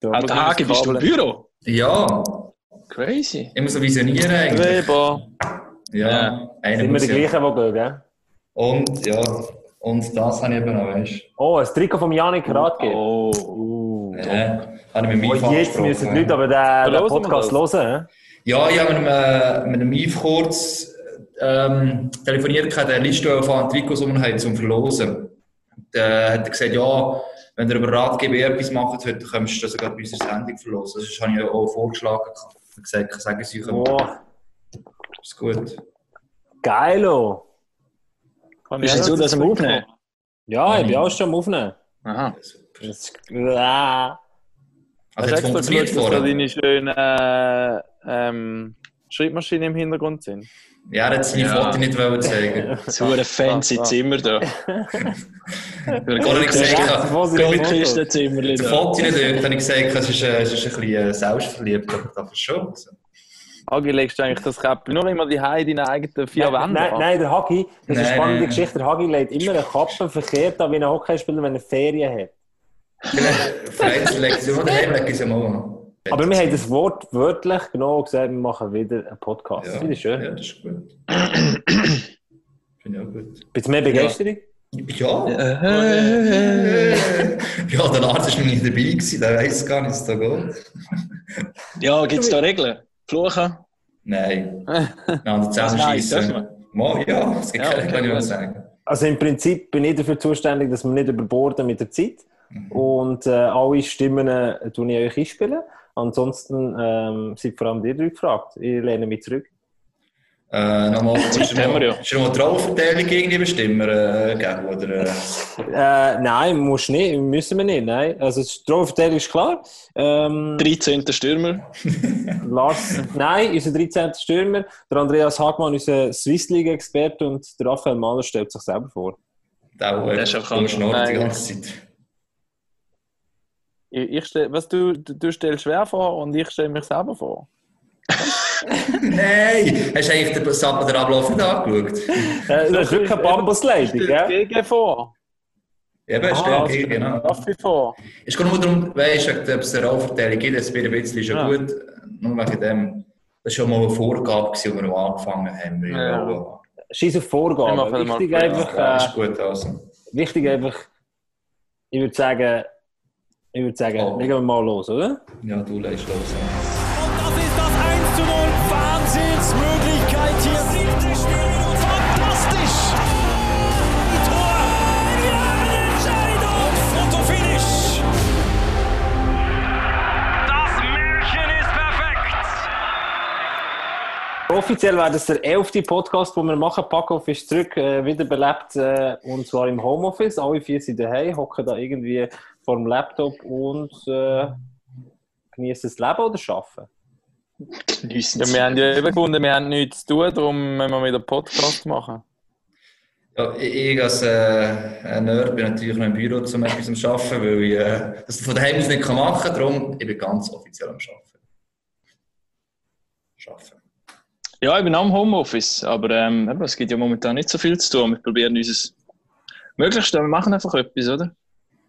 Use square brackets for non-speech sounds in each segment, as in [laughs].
Da Auch der Hagi, bist du im Büro? Ja, Crazy. ich muss so visionieren eigentlich. Weber. Ja, Ja. einer sind wir muss die ja. gleichen, die gehen, gell? Und, ja, und das habe ich eben noch, weißt du. Oh, ein Trikot von Janik Radke. Oh. Uh. Ja, habe ich mit Oh, meinem jetzt müssen die Leute aber den, den wir Podcast das. hören. Ja, ich habe mit einem, mit einem Yves kurz ähm, telefoniert, der Liste von Trikots um haben zum Verlosen. Der hat gesagt, ja, wenn ihr über Ratgeber etwas macht, heute könntest du das sogar bei unserer Sendung verlosen. Das habe ich auch vorgeschlagen. Ich habe gesagt, sagen Sie euch, Oh, ist gut. geilo. Kann Bist ich du so, auch dass wir aufnehmen? Ja, ich bin auch schon am Aufnehmen. Aha. Super. Das ist, ah. Also, du extra funktioniert dass da deine schönen äh, ähm, Schreibmaschinen im Hintergrund sind? Ja, er hat seine Ja. Foto nicht wollen zeigen. [laughs] So ein fancy Ah, ah. Zimmer da. Oder ich gesagt, Wo sind die Fotos? Nicht dort, habe ich gesagt, es ist, äh, es ist ein bisschen äh, selbstverliebt, aber das ist schon. Also. Agi, legst du eigentlich das Käppchen nur immer die in deinen eigenen vier Nein, Wände nein, an? nein, der Hagi, das ist eine Nein, spannende nein. Geschichte. Der Hagi legt immer eine Kappe verkehrt an wie ein Hockeyspieler, wenn er Ferien hat. Vielleicht legen sie mal daheim, legen sie mal an. Aber wir haben das Wort wörtlich genau gesagt, wir machen wieder einen Podcast. Ja, Das finde ich schön. Ja, das ist gut. Finde ich auch gut. Bist du mehr Begeisterung? Ja. Äh, Ja, der Lars war noch nicht dabei, gewesen, der weiß gar nicht, was da geht. Ja, gibt es da Regeln? Fluchen? Nein. [laughs] Nein, schiessen. dürfen Mal, ja, es gibt Ja, keine, okay, kann ich mal gut. sagen. Also im Prinzip bin ich dafür zuständig, dass wir nicht überborden mit der Zeit. Und äh, alle Stimmen äh, ich euch einspielen. Ansonsten ähm, sind vor allem die drei gefragt. Ich lehne mich zurück. Äh, nochmal, [laughs] ist haben wir ja. noch die Rollverteilung irgendwie bestimmen, äh, geben, oder? Äh, Äh, nein, musst nicht, müssen wir nicht. Nein. Also die Strafverteidigung ist klar. Ähm, 13. Stürmer. [laughs] Lars, nein, unser 13. Stürmer. Der Andreas Hagmann, unser Swiss League-Experte und der Raphael Mahler stellt sich selber vor. der, Der ist auch krank. schnurrt die ganze Zeit. Ich, ich stell, was du, du, du stellst schwer vor und ich stelle mich selber vor. [laughs] Nein! Hast du eigentlich den, Sab- den Ablauf nicht angeschaut? Äh, das ist wirklich eine Bambusleitung, gell? Gegen vor. Eben, Ah, stimmt, also- genau. Raffi vor. Es geht nur darum, weißt du, ob es eine Rollverteilung gibt, es wird ein bisschen schon Ja. gut. Nur wegen dem. Das war schon mal eine Vorgabe, als wir angefangen haben. Ja. ja. Scheiß auf Vorgaben. Wichtig einfach, Ja, äh, ist gut, also. wichtig einfach, ich würde sagen, ich würde sagen, Oh. legen wir mal los, oder? Ja, du legst los. Das ist das 1 zu 0. Wahnsinnsmöglichkeit hier. Siebte Spielminute. Fantastisch. Ein Tor. Entscheidung. Fotofinish. Das Märchen ist perfekt. Offiziell wäre das der elfte Podcast, den wir machen. Packoff ist zurück, äh, wiederbelebt, äh, und zwar im Homeoffice. Alle vier sind daheim, hocken da irgendwie vor dem Laptop und äh, genießen das Leben oder arbeiten. Geniessen Ja, wir haben ja eben gefunden, wir haben nichts zu tun, darum müssen wir wieder Podcast machen. Ja, ich, als äh, ein Nerd bin natürlich noch im Büro um etwas zu arbeiten, weil ich äh, das von daheim aus nicht kann machen kann. Darum ich bin ganz offiziell am Arbeiten. Arbeiten. Ja, ich bin am Homeoffice, aber ähm, es gibt ja momentan nicht so viel zu tun. Wir probieren unser Möglichstes. Wir machen einfach etwas, oder?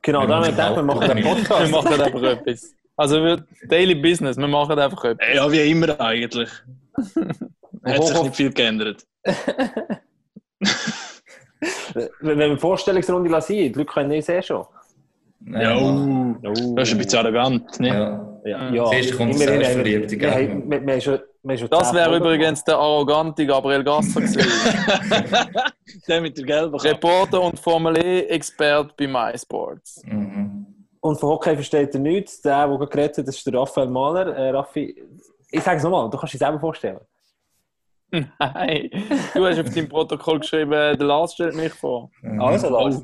Genau, da haben wir machen gedacht, wir machen einen auch- Wir Podcast. machen einfach [laughs] etwas. Also wir, Daily Business, wir machen einfach etwas. Ja, wie immer eigentlich. [laughs] Hat sich nicht viel geändert. [laughs] Wenn wir eine Vorstellungsrunde lassen, die Leute können nicht sehen schon. Ja, Mann. uh, das ist ein bisschen arrogant, ne? ja. Ja, Mhm. ja. Zuerst kommt Immerhin das Selbstverliebte, gell? wir, wir schon, wir Das wäre übrigens der arrogante Gabriel Gasser gewesen. Der mit der gelben Kappe. Reporter und Formel E-Expert bei MySports. Mhm. Und von Hockey versteht er nichts. Der, der geredet hat, das ist der Raphael Mahler. Äh, Raffi, ich sage es nochmal, du kannst dich selber vorstellen. Nein, du hast auf deinem Protokoll geschrieben, der Lars stellt mich vor. Mhm. Also, Lars.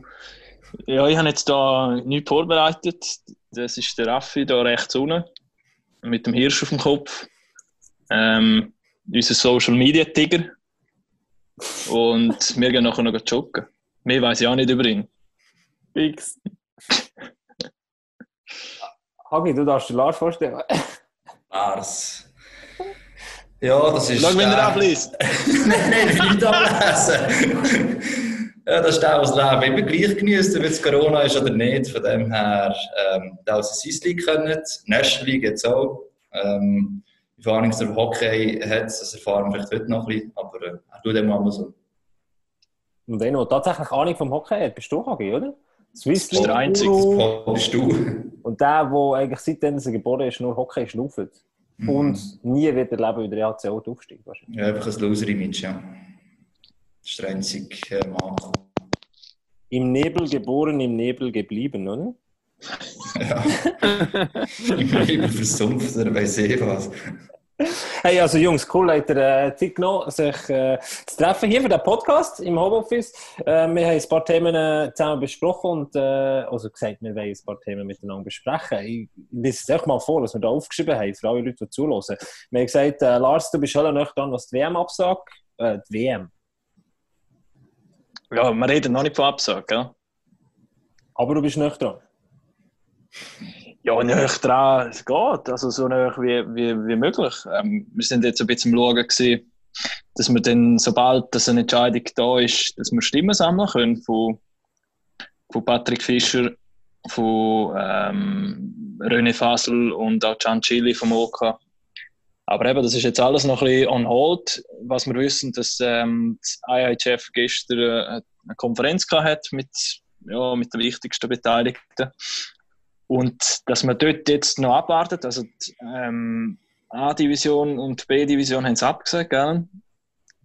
Ja, ich habe jetzt da nichts vorbereitet. Das ist der Raffi da rechts unten. Mit dem Hirsch auf dem Kopf. Ähm, unser Social Media Tiger. Und [laughs] wir gehen nachher noch joggen. Mehr weiß ich auch nicht über ihn. Fix. Hagi, du darfst dir Lars vorstellen. [laughs] Lars. Ja, das ist. Schau, wenn er abliest. [laughs] nein, nein, ich will nicht ablesen. Ja, das ist der, was das Leben immer gleich genießt, ob es Corona ist oder nicht. Von dem her, ähm, der aus der League können, National League jetzt auch. Ähm, Erfahrung der Hockey hat, das erfahren wir vielleicht heute noch ein bisschen, aber äh, er tut dem mal so. Und wenn du tatsächlich Ahnung vom Hockey hat, bist du Hagi, oder? Swiss ist der Einzige. Wo bist du? [laughs] Und der, der eigentlich seitdem er geboren ist, nur Hockey schnauft. Und nie wird er leben, wie der EHC auch aufsteigt. Ja, einfach ein Loser-Image, ja. Äh, Makel. Im Nebel geboren, im Nebel geblieben, oder? Ja. [laughs] Im Leben versumpft oder weiss ich was. Hey, also Jungs, cool, habt ihr äh, Zeit genommen, sich äh, zu treffen hier für den Podcast im Homeoffice. Äh, wir haben ein paar Themen äh, zusammen besprochen und äh, also gesagt, wir wollen ein paar Themen miteinander besprechen. Ich lese es euch mal vor, was wir da aufgeschrieben haben, für alle Leute, die zuhören. Wir haben gesagt, äh, Lars, du bist schon noch dran, was die WM absagt. Äh, die WM. Ja, wir reden noch nicht von Absage, gell? Aber du bist nicht dran. Ja, näher dran, es geht. Also so näher wie, wie, wie möglich. Ähm, wir sind jetzt ein bisschen am Schauen, gewesen, dass wir dann, sobald das eine Entscheidung da ist, dass wir Stimmen sammeln können von, von Patrick Fischer, von ähm, René Fasel und auch Can Chili vom OK. Aber eben, das ist jetzt alles noch ein bisschen on hold. Was wir wissen, dass ähm, das IIHF gestern äh, eine Konferenz hat mit, ja, mit den wichtigsten Beteiligten. Und dass man dort jetzt noch abwartet, also die ähm, A-Division und B-Division haben es abgesagt, gell?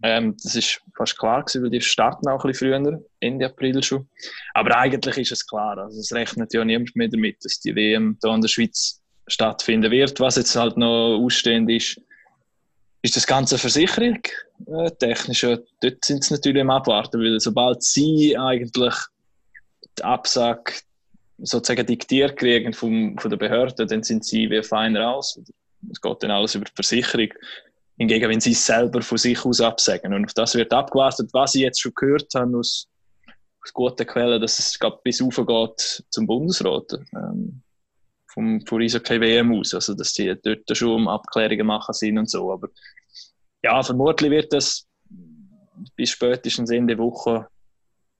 Ähm, das ist fast klar gewesen, weil die starten auch ein bisschen früher, Ende April schon. Aber eigentlich ist es klar, also es rechnet ja niemand mehr damit, dass die WM hier in der Schweiz stattfinden wird. Was jetzt halt noch ausstehend ist, ist das ganze Versicherung äh, technisch. Ja, dort sind sie natürlich am Abwarten, weil sobald sie eigentlich die Absage sozusagen diktiert kriegen vom, von der Behörde, dann sind sie wie fein raus. Es geht dann alles über die Versicherung. Hingegen, wenn sie es selber von sich aus absagen. Und auf das wird abgewartet, was ich jetzt schon gehört habe aus, aus guten Quellen, dass es glaub, bis geht zum Bundesrat. Ähm, vom, von Eishockey WM aus. Also, dass die dort schon um Abklärungen machen sind und so. Aber ja, vermutlich wird das bis spätestens Ende Woche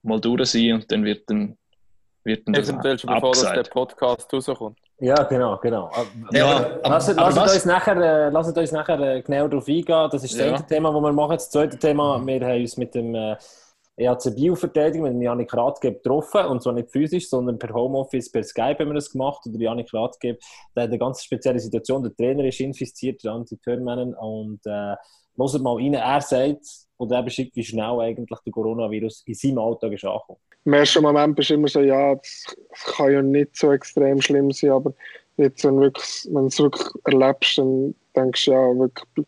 mal durch sein und dann wird dann, wird dann Eventuell schon bevor das der. Podcast rauskommt. Ja, genau, genau. Ja, aber, Lasst, aber lasst, was- uns nachher, äh, lasst uns nachher äh, genau darauf eingehen. Das ist das Ja. eine Thema, das wir machen. Das zweite Thema, wir haben uns mit dem äh, EAC Bio-Verteidiger, mit dem Janik Rathgeb getroffen. Und zwar nicht physisch, sondern per Homeoffice, per Skype haben wir das gemacht. Und der Janik Rathgeb, der hat eine ganz spezielle Situation. Der Trainer ist infiziert, der Anti-Törmännen. Und äh, hört mal rein, er sagt, oder er beschreibt, wie schnell eigentlich der Coronavirus in seinem Alltag ist angekommen. Im ersten Moment bist du immer so, ja, das kann ja nicht so extrem schlimm sein, aber jetzt, wenn, wirklich, du es wirklich erlebst, dann denkst du, ja, wirklich,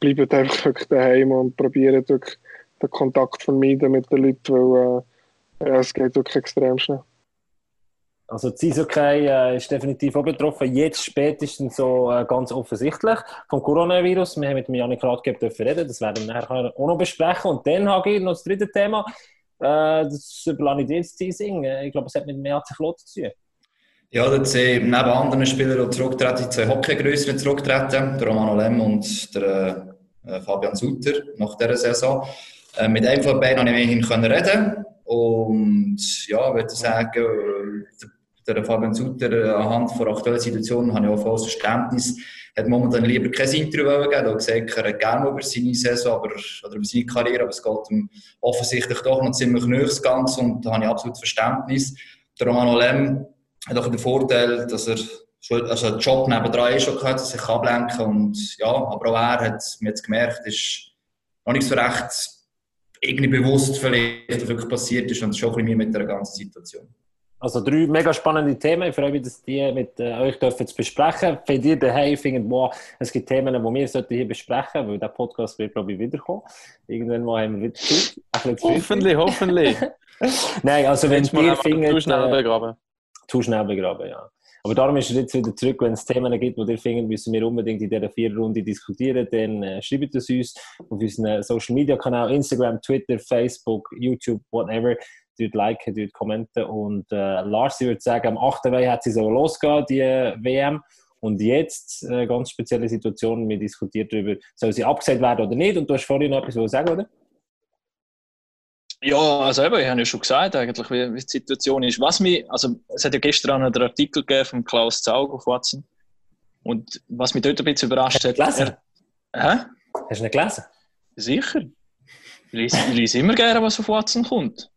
bleibt einfach wirklich daheim und probiert wirklich den Kontakt vermeiden mit den Leuten, weil äh, ja, es geht wirklich extrem schnell. Also das Eishockey äh, ist definitiv auch betroffen. Jetzt spätestens so äh, ganz offensichtlich vom Coronavirus. Wir haben mit Janik dürfen reden. Das werden wir nachher auch noch besprechen. Und dann habe ich noch das dritte Thema. Äh, das Planitätsteasing. Äh, Ich glaube, es hat mit dem EAC Klotz zu tun. Ja, dort sind neben anderen Spielern, die zurücktreten, zwei Hockeygrößere zurücktreten, der Romano Lem und der äh, Fabian Sutter nach dieser Saison. Äh, mit einem von beiden konnte ich immerhin reden und ja, ich würde sagen, äh, der, Fabian Sutter äh, anhand der aktuellen Situation habe ich auch volles Verständnis, hat momentan lieber kein Interview wollen geben, er hat gesagt, er hat gerne über seine Saison aber, oder über seine Karriere, aber es geht ihm offensichtlich doch noch ziemlich nahe Ganze und da habe ich absolut Verständnis. Der Romano Lem hat auch den Vorteil, dass er schon, also einen Job nebendran eh schon gehabt, dass er sich ablenken kann. Und ja, aber auch er hat mir jetzt gemerkt, ist noch nicht so recht irgendwie bewusst vielleicht, was wirklich passiert ist und schon ein bisschen mehr mit der ganzen Situation. Also drei mega spannende Themen. Ich freue mich, dass die mit äh, euch dürfen zu besprechen. Wenn ihr daheim findet, boah, es gibt Themen, die wir sollten hier besprechen weil der Podcast wird, glaube ich, wiederkommen. Irgendwann mal haben wir wieder Zeit. Hoffentlich, hoffentlich. [laughs] Nein, also wenn ihr einfach zu findet... schnell äh, begraben. zu schnell begraben, ja. Aber darum ist er jetzt wieder zurück, wenn es Themen gibt, die ihr findet, müssen wir unbedingt in dieser vier Runde diskutieren. Dann äh, schreibt es uns auf unseren Social Media Kanal, Instagram, Twitter, Facebook, YouTube, whatever. Dort liken, dort kommenten. Und äh, Lars, ich würde sagen, am 8. Mai hat sie so losgehen, die äh, WM. Und jetzt, äh, ganz spezielle Situation, wir diskutieren darüber, soll sie abgesagt werden oder nicht. Und du hast vorhin noch etwas sagen, oder? Ja, also eben, ich habe ja schon gesagt, eigentlich, wie, die Situation ist. Was mich, also es hat ja gestern einen Artikel gegeben von Klaus Zaug auf Watson. Und was mich dort ein bisschen überrascht hat. Hast du gelesen? Hä? Hast du nicht gelesen? Sicher. Ich lese, ich lese immer gerne, was auf Watson kommt.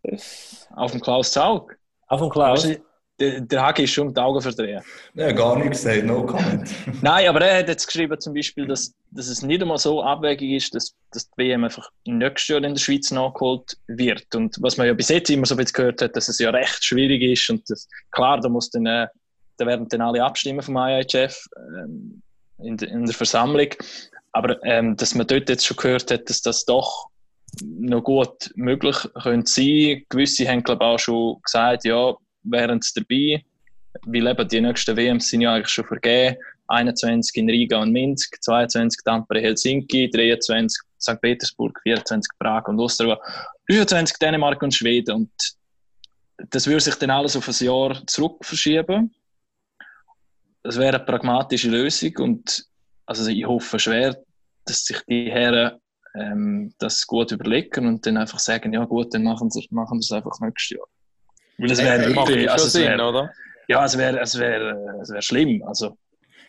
Auf dem Klaus Zaug. Auch von Klaus? Also, der, der Hagi ist schon um die Augen verdrehen. Ja, gar nichts gesagt, no comment. [laughs] Nein, aber er hat jetzt geschrieben, zum Beispiel, dass, dass es nicht einmal so abwegig ist, dass, dass die WM einfach nächstes Jahr in der Schweiz nachgeholt wird. Und was man ja bis jetzt immer so ein bisschen gehört hat, dass es ja recht schwierig ist. Und das, klar, da, muss dann, äh, da werden dann alle abstimmen vom IHF ähm, in, der- in der Versammlung. Aber ähm, dass man dort jetzt schon gehört hat, dass das doch noch gut möglich könnte sein. Gewisse haben, glaube ich, auch schon gesagt, ja, wären sie dabei. Weil eben die nächsten WMs sind ja eigentlich schon vergeben. 21 in Riga und Minsk, 22 Tampere, Helsinki, 23 St. Petersburg, 24 Prag und Ostrava, 23 Dänemark und Schweden. Und das würde sich dann alles auf ein Jahr zurück verschieben. Das wäre eine pragmatische Lösung und also ich hoffe schwer, dass sich die Herren ähm, das gut überlegen und dann einfach sagen, ja gut, dann machen sie machen es einfach nächstes Jahr. Weil das wäre wirklich, also es Sinn, wäre, oder? ja, es wäre, es wäre, es wäre schlimm. Also,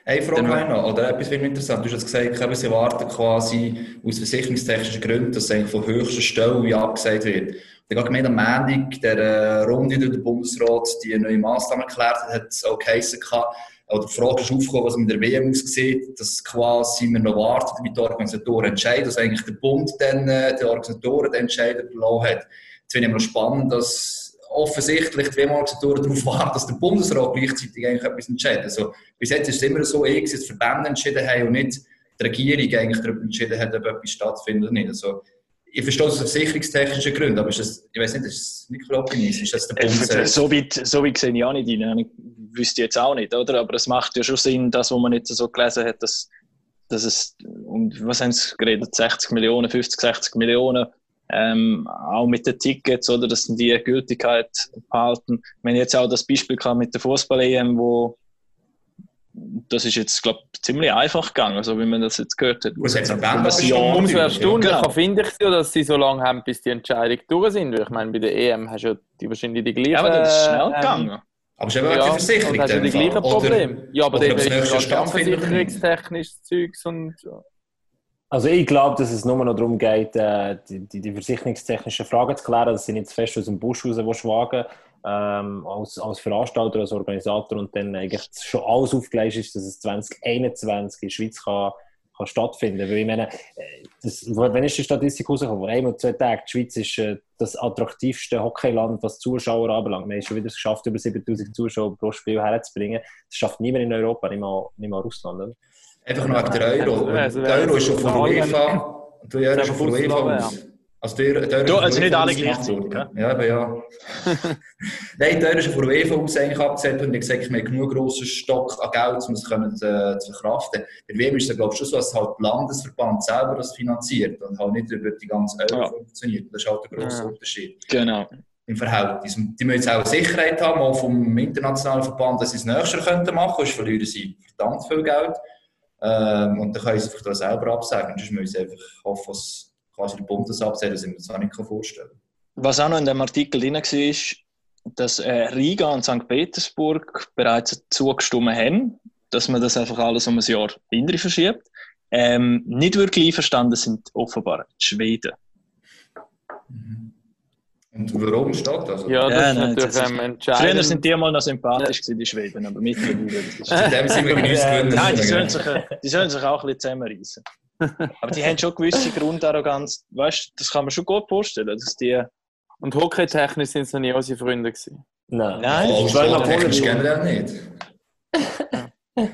Eine Frage Dann- noch, oder etwas finde ich interessant. Du hast jetzt gesagt, sie warten quasi aus versicherungstechnischen Gründen, dass es eigentlich von höchster Stelle wie abgesagt wird. Und ich habe gemeint, am Montag, der äh, Runde durch den Bundesrat, die neue Massnahmen erklärt hat, hat es auch geheißen gehabt, oder die Frage ist aufgekommen, was mit der WM aussieht, dass quasi wir noch warten, damit die Organisatoren entscheiden, dass eigentlich der Bund dann äh, die Organisatoren den Entscheid überlassen hat. Jetzt finde ich immer noch spannend, dass offensichtlich die WM-Organisatoren darauf [laughs] warten, dass der Bundesrat gleichzeitig eigentlich etwas entscheidet. Also, bis jetzt ist es immer so, ich, dass die Verbände entschieden haben und nicht die Regierung eigentlich darüber entschieden hat, ob etwas stattfindet oder nicht. Also, ich verstehe das aus versicherungstechnischen Gründen, aber ist das, ich weiß nicht, ist das Mikrooptimismus? Ist das der Bund Äh, selbst? so, weit, so weit sehe ich auch nicht rein. Ich wüsste jetzt auch nicht, oder? Aber es macht ja schon Sinn, das, was man jetzt so gelesen hat, dass, dass es, und was haben sie geredet, 60 Millionen, 50, 60 Millionen, ähm, auch mit den Tickets, oder, dass die Gültigkeit behalten. Haben jetzt auch das Beispiel gehabt mit der Fußball-EM, wo das ist jetzt, glaube ich, ziemlich einfach gegangen, so wie man das jetzt gehört hat. Was um ein abgestimmt? Jahr- Umso erstaunlicher Genau. finde ich ja, dass sie so lange haben, bis die Entscheidung durch sind. Weil ich meine, bei der EM hast du ja die wahrscheinlich die gleichen. Ja, aber das ist schnell ähm, gegangen. Aber es ist eben Ja, und Versicherung. hast du die gleichen Probleme. Ja, aber dann ist es nicht. versicherungstechnisches Zeugs und Also ich glaube, dass es nur noch darum geht, äh, die, die, die versicherungstechnischen Fragen zu klären. Das sind jetzt fest aus dem Busch raus, die wagen, ähm, als, als Veranstalter, als Organisator und dann eigentlich schon alles aufgelegt ist, dass es 2021 in der Schweiz kann, kann stattfinden kann. Weil ich meine, äh, das, wenn ist die Statistik rausgekommen? Vor oder zwei Tagen, die Schweiz ist äh, das attraktivste Hockeyland, was Zuschauer anbelangt. Wir haben schon wieder es geschafft, über 7000 Zuschauer pro Spiel herzubringen. Das schafft niemand in Europa, nicht mal, nicht mal Russland. Oder? Einfach noch wegen der Euro. Also der Euro ist schon von UEFA. Der Euro ist schon von UEFA. Also der, der Du, also nicht alle gleichzeitig. Ja, aber ja. Nein, der Euro ist von UEFA aus eigentlich und ich gesagt, wir haben genug grossen Stock an Geld, um es können, äh, zu verkraften. Bei WM ist es, glaube ich, schon so, dass halt der Landesverband selber das finanziert und halt nicht über die ganze Euro Ja. funktioniert. Das ist halt der grosse Ja. Unterschied. Genau. im Verhältnis. Und Die müssen jetzt auch Sicherheit haben, auch vom internationalen Verband, dass sie es nächstes Jahr machen könnten, sonst verlieren sie verdammt viel Geld. Ähm, und dann können sie da selber absagen. Sonst müssen sie einfach hoffen, dass quasi der Bund das absagt, was ich mir das auch nicht vorstellen kann. Was auch noch in dem Artikel drin war, ist, dass äh, Riga und St. Petersburg bereits zugestimmt haben, dass man das einfach alles um ein Jahr hinterher verschiebt. Ähm, nicht wirklich einverstanden sind offenbar die Schweden. Und warum steht das? ja, das Ja, ist nein, natürlich das ist- ähm, Früher entscheidend. sind die mal noch sympathisch gewesen, die Schweden, aber mittlerweile In dem sind wir uns gewöhnt. Nein, die sollen, sich, die sollen sich auch ein bisschen zusammenreißen. [laughs] Aber die haben schon gewisse Grundarroganz. Weißt du, das kann man schon gut vorstellen, dass die. Und hockeytechnisch sind es noch nie unsere Freunde gewesen. Nein. Nein, Oh, das ist zweimal technisch gewonnen. generell nicht. [laughs]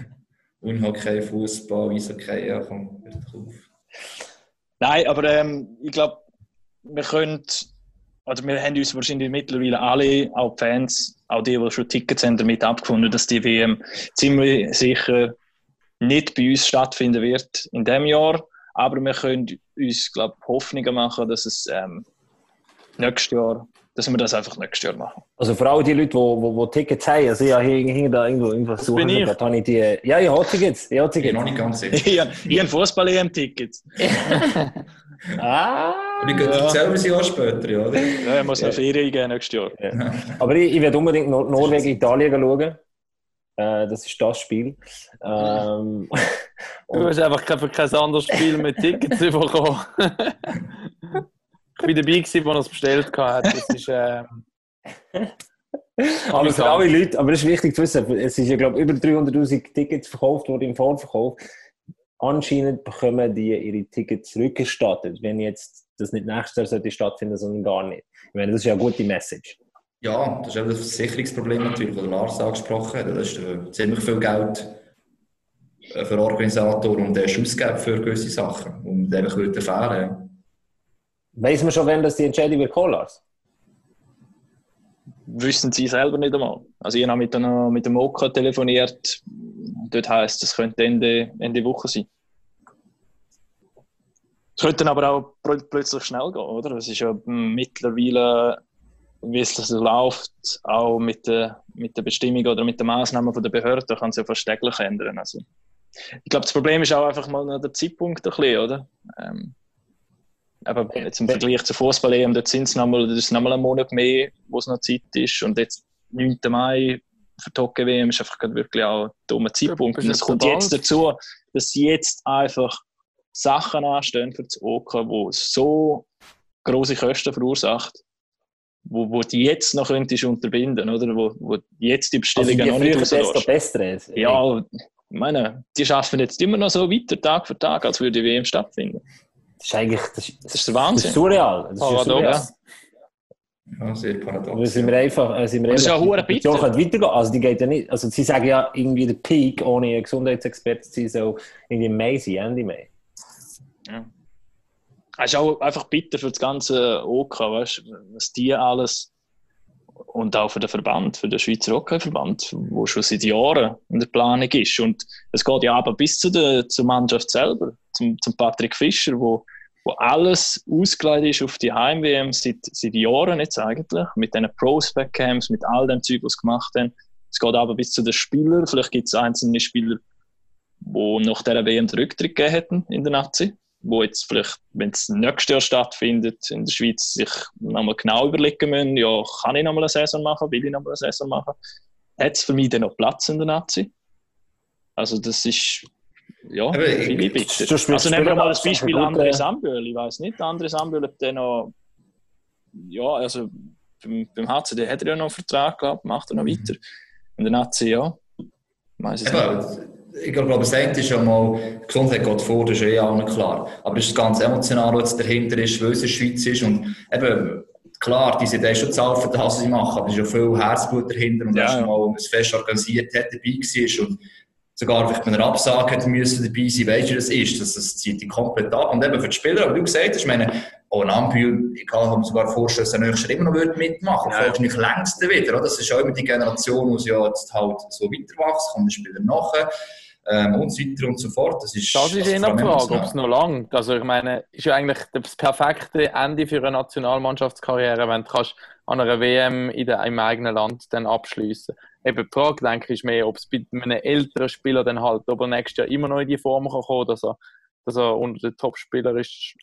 Unhockey, Fußball, Eishockey, ja, komm, hört auf. Nein, aber ähm, ich glaube, wir können, also wir haben uns wahrscheinlich mittlerweile alle, auch die Fans, auch die, die schon Tickets haben, damit abgefunden, dass die WM ziemlich sicher nicht bei uns stattfinden wird in diesem Jahr. Aber wir können uns, glaube ich, Hoffnungen machen, dass es ähm, nächstes Jahr, dass wir das einfach nächstes Jahr machen. Also vor allem die Leute, die, die, die Tickets haben, also ich habe hier, hier da irgendwo irgendwas bin ich. Dort habe ich die, ja, ich habe Tickets. Ich habe Ich bin Tickets. noch nicht ganz sicher. [laughs] ich habe ich habe Fußball-EM-Tickets. [laughs] Ah, Und ich gehe selber ein Jahr später, ja, oder? Ja, er muss noch Ferien gehen nächstes Jahr. Aber ich, ich werde unbedingt Nor Norwegen, Italien schauen. Äh, das ist das Spiel. Ähm, [laughs] Du hast einfach kein, für kein anderes Spiel mit Tickets [laughs] bekommen. ich war dabei, gewesen, als er es bestellt hat. Das ist, ähm, aber für alle Leute, aber es ist wichtig zu wissen, es ist ja, glaube ich, über 300.000 Tickets verkauft worden im Vorverkauf. Anscheinend bekommen die ihre Tickets zurückgestattet, wenn jetzt das nicht nächstes Jahr sollte stattfinden, sondern gar nicht. Ich meine, das ist ja eine gute Message. Ja, das ist eben das Versicherungsproblem natürlich, das Lars angesprochen hat. Das ist äh, ziemlich viel Geld äh, für Organisator und der ist ausgegeben für gewisse Sachen. Und einfach würde fehlen. Weiß man schon, wenn das die Entscheidung wird kommen, Lars? Wissen sie selber nicht einmal. Also ich habe mit, einer, mit dem Oka telefoniert. Dort heisst es, könnte Ende, Ende Woche sein. Es könnte dann aber auch pl- plötzlich schnell gehen, oder? Es ist ja mittlerweile, wie es das läuft, auch mit der, mit der Bestimmung oder mit den Maßnahmen der Behörden kann es ja fast täglich ändern. Also, ich glaube, das Problem ist auch einfach mal noch der Zeitpunkt ein bisschen, oder? Ähm, aber jetzt im Vergleich zu Fußball-EM, dort sind es nochmal, das ist nochmal einen Monat mehr, wo es noch Zeit ist. Und jetzt 9. Mai für die Hockey-WM ist einfach gerade wirklich auch ein dummer Zeitpunkt. Und es kommt bald. jetzt dazu, dass jetzt einfach Sachen anstehen für das OK, wo so große Kosten verursacht, wo, wo die jetzt noch könntest unterbinden, oder? Wo, wo jetzt die Also Bestellungen je noch nicht früher, desto rauslässt. besser. Ja, ich meine, die schaffen jetzt immer noch so weiter, Tag für Tag, als würde die WM stattfinden. Das ist eigentlich das ist, Das ist der das Wahnsinn. ist surreal. Das ist surreal. Ja, sehr Aber paradox. sind wir einfach, äh, sind wir das ist ja bitter. könnte weitergehen. Also die geht ja nicht, also sie sagen ja irgendwie der Peak, ohne ein Gesundheitsexperte zu sein, soll irgendwie im Mai sein, Ende Mai. Ja. Es ist auch einfach bitter für das ganze OK, weißt du, was die alles und auch für den Verband, für den Schweizer Hockeyverband, wo schon seit Jahren in der Planung ist. Und es geht ja aber bis zu der, zur Mannschaft selber, zum, zum Patrick Fischer, wo, wo alles ausgelegt ist auf die Heim-WM seit, seit Jahren jetzt eigentlich, mit diesen Prospect-Camps, mit all dem Zeug, was sie gemacht haben. Es geht aber bis zu den Spielern. Vielleicht gibt es einzelne Spieler, die nach dieser WM den Rücktritt gegeben hätten in der Nazi, wo jetzt vielleicht, wenn es nächstes Jahr stattfindet, in der Schweiz sich nochmal genau überlegen müssen, ja, kann ich nochmal eine Saison machen, will ich nochmal eine Saison machen? Hat es für mich dann noch Platz in der Nazi? Also das ist, ja, Aber ich- viel du spielst Also nehmen wir mal das Beispiel André Samböhl. Ich weiß nicht, André Samböhl, ob der noch, ja, also beim, beim HCD hat er ja noch einen Vertrag gehabt, macht er noch weiter. In der Nazi, ja. Weiß ich nicht. Eben, ich glaube, das eine ist ja mal, die Gesundheit geht vor, das ist eh allen klar. Aber es ist ganz emotional, was dahinter ist, weil es in der Schweiz ist. Und eben, klar, diese Idee ist schon zahlt für das, was sie machen, aber es ist ja viel Herzblut dahinter und Ja, erst ja. mal ein Fest organisiert hat, dabei war und sogar vielleicht bei einer Absage hätte müssen dabei sein, weißt du, das ist, das, das zieht die komplett ab. Und eben für die Spieler, wie du gesagt hast, ich meine, auch ein Ampel, ich kann mir sogar vorstellen, dass er nächstes Jahr immer noch mitmachen würde. Ja. Wahrscheinlich längst wieder, oder? Das ist auch immer die Generation, die ja jetzt halt so weiterwächst, kommt der Spieler nachher ähm, und so weiter und so fort. Das ist, Das ist also allem die Frage, ob es noch langt. Also ich meine, ist ja eigentlich das perfekte Ende für eine Nationalmannschaftskarriere, wenn du kannst an einer WM in der, im eigenen Land dann abschließen. Eben die Frage, denke ich, ist mehr, ob es bei einem älteren Spieler dann halt, ob er nächstes Jahr immer noch in die Form kann kommen, dass er, dass er unter den Top-Spieler ist,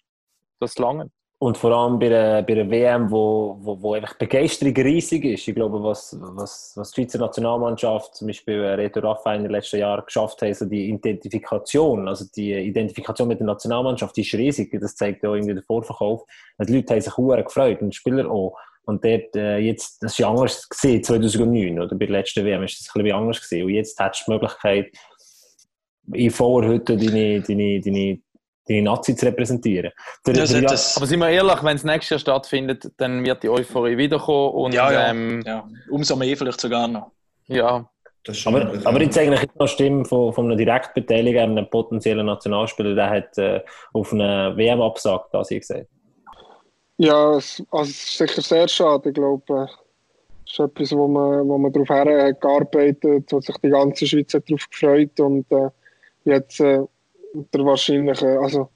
das lange. Und vor allem bei einer, bei einer WM, wo, wo, wo einfach Begeisterung riesig ist. Ich glaube, was, was, was die Schweizer Nationalmannschaft, zum Beispiel äh, Reto Raffa in den letzten Jahren geschafft hat, so die Identifikation, also die Identifikation mit der Nationalmannschaft, die ist riesig. Das zeigt auch irgendwie der Vorverkauf. Und die Leute haben sich sehr gefreut und die Spieler auch. Und dort, äh, jetzt, das ja anders gesehen, 2009, oder bei der letzten WM ist das ein bisschen anders gesehen. Und jetzt hättest du die Möglichkeit, in voller Hütte deine, deine, deine, deine Nazi zu repräsentieren. Der, Das, der, das, Aber sind wir ehrlich, wenn es nächstes Jahr stattfindet, dann wird die Euphorie wiederkommen und ja, ja, Ähm, ja. Umso mehr vielleicht sogar noch. ja, Aber, aber jetzt eigentlich noch Stimmen von, von einem Direktbeteiligten, einem potenziellen Nationalspieler, der hat äh, auf eine WM abgesagt, das ich gesagt. Ja, es, also es ist sicher sehr schade. Ich glaube, äh, es ist etwas, wo man, wo man darauf hergearbeitet hat, wo sich die ganze Schweiz hat darauf gefreut und äh, jetzt äh, der wahrscheinliche, also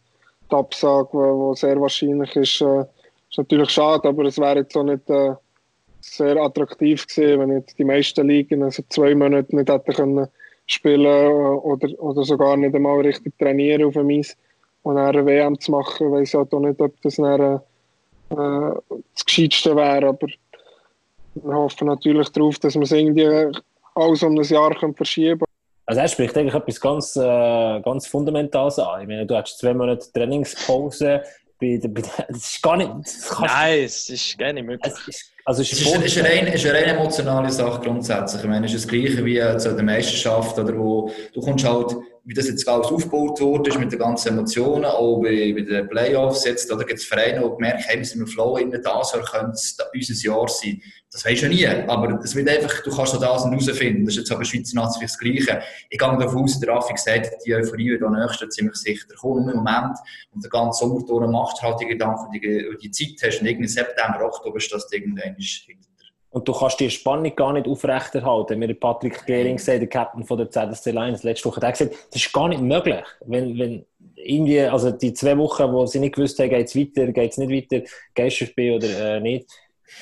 die Absage, wo sehr wahrscheinlich ist, äh, ist natürlich schade, aber es wäre jetzt auch nicht äh, sehr attraktiv gewesen, wenn jetzt die meisten Ligen also zwei Monate nicht hätten können spielen äh, oder, oder sogar nicht einmal richtig trainieren auf dem Eis und eine WM zu machen, weiß ich halt auch nicht, ob das dann, äh, äh, das Gescheitste wäre. Aber wir hoffen natürlich darauf, dass wir es irgendwie alles um ein Jahr können verschieben können. Also er spricht eigentlich etwas ganz, äh, ganz Fundamentales an. Ich meine, du hast zwei Monate Trainingspause. Bei, der- bei, der- das ist gar nicht... Das Nein, es ist gar nicht möglich. es ist, also es Es ist, ist, es ist, eine rein, es ist eine rein emotionale Sache grundsätzlich. Ich meine, es ist das Gleiche wie äh, zu der Meisterschaft, oder wo du kommst halt, wie das jetzt alles aufgebaut wurde, ist mit den ganzen Emotionen, auch bei, bei den Playoffs jetzt, oder gibt es Vereine, die gemerkt haben, wir sind im Flow innen, das Jahr könnte es unser Jahr sein. Das weisst du nie, aber es wird einfach, du kannst so das herausfinden. Das ist jetzt aber Schweizer Nazi das Gleiche. Ich gehe davon aus, der Raffi gesagt hat, die Euphorie wird am nächsten ziemlich sicher kommen. Im Moment, und der ganze Sommer du halt die Gedanken, die, die Zeit hast, und irgendwie September, Oktober ist das irgendwann hinter. Und du kannst die Spannung gar nicht aufrechterhalten. Mir hat Patrick Gehring gesagt, der Captain von der ZSC Lions, letzte Woche, der hat gesagt, das ist gar nicht möglich. Wenn, wenn irgendwie, also die zwei Wochen, wo sie nicht gewusst haben, geht es weiter, geht es nicht weiter, Geisterspiel oder äh, nicht,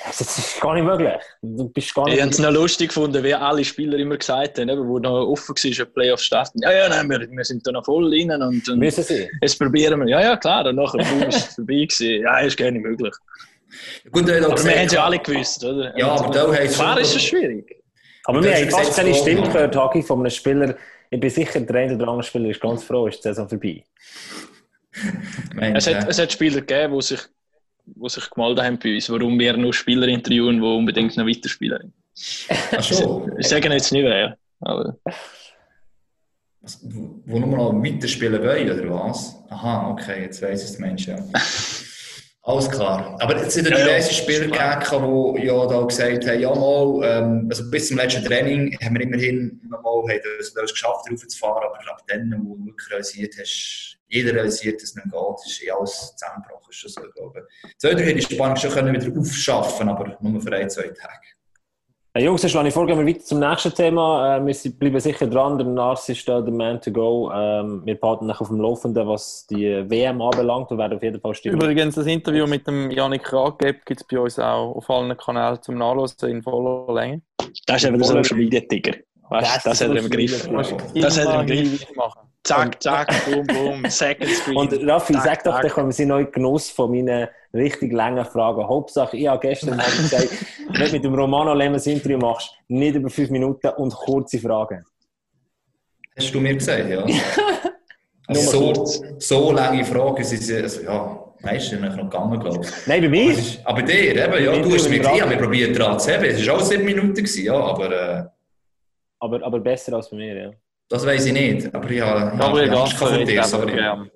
das ist gar nicht möglich. Du bist gar Ich habe nicht... es noch lustig gefunden, wie alle Spieler immer gesagt haben, eben, wo noch offen war, ob Playoffs starten. Ja, ja, nein, wir, wir sind da noch voll rein und, und Müssen sie. jetzt probieren wir. Ja, ja, klar, und nachher ist es vorbei gewesen. Ja, ist gar nicht möglich. Gut, er Aber wir gesagt, haben es ja alle gewusst, oder? Ja, aber da heisst Klar ist es schwierig. Aber wir haben gesagt, fast keine Stimme gehört, Hagi, von einem Spieler. Ich bin sicher, der eine oder andere Spieler ist ganz froh, ist die Saison vorbei. Es hat, es hat Spieler gegeben, die sich, die sich gemeldet haben bei uns, warum wir nur Spieler interviewen, die unbedingt noch weiterspielen. ach schon. Ich sage jetzt nicht wer. Aber Wo nur noch weiterspielen wollen, oder was? Aha, okay, jetzt weiss ich es, Mensch, ja. Alles klar. Aber es sind ja Ja, ja, diverse Spieler gegeben, die ja da gesagt haben, ja mal, ähm, also bis zum letzten Training haben wir immerhin mal haben das, das geschafft, raufzufahren, aber ab dann, wo du wirklich realisiert hast, jeder realisiert, dass es nicht geht, ist eh alles zusammengebrochen, ist das so, ich glaube. Zwei, drei hätte die Spannung schon können wieder aufschaffen aber nur für ein, zwei Tage. Äh, Jungs, dann schlage ich vor, gehen wir weiter zum nächsten Thema. Äh, wir bleiben sicher dran. Der Nars ist da der Man to go. Ähm, wir behalten nachher auf dem Laufenden, was die WM anbelangt und werden auf jeden Fall stimmen. Übrigens, das Interview mit dem Janik Raggeb gibt es bei uns auch auf allen Kanälen zum Nachlesen in voller Länge. das ist eben der Social Media Tiger. Weißt, das, Das hat er ist im Griff. Das hat er im Griff. Zack, zack, boom, boom, second screen. Und Raffi, sag doch, tack. dann kommen Sie noch in den Genuss von meinen richtig langen Fragen. Hauptsache, ich habe gestern mal gesagt, [laughs] wenn du mit dem Romano Lemmens Interview machst, nicht über fünf Minuten und kurze Fragen. Hast du mir gesagt, ja? [laughs] Also so, so lange Fragen sind sie, also ja, meistens noch gegangen, glaube ich. Nein, bei Aber, mir? ist, aber dir, eben, ja, du hast mir gesagt, ich habe probiert dran zu haben. Es war auch sieben Minuten, gewesen, ja, aber äh, Aber, aber besser als bei mir, ja. das weiß ich nicht. Aber ich habe, ich habe Angst vor dir, sorry. gern.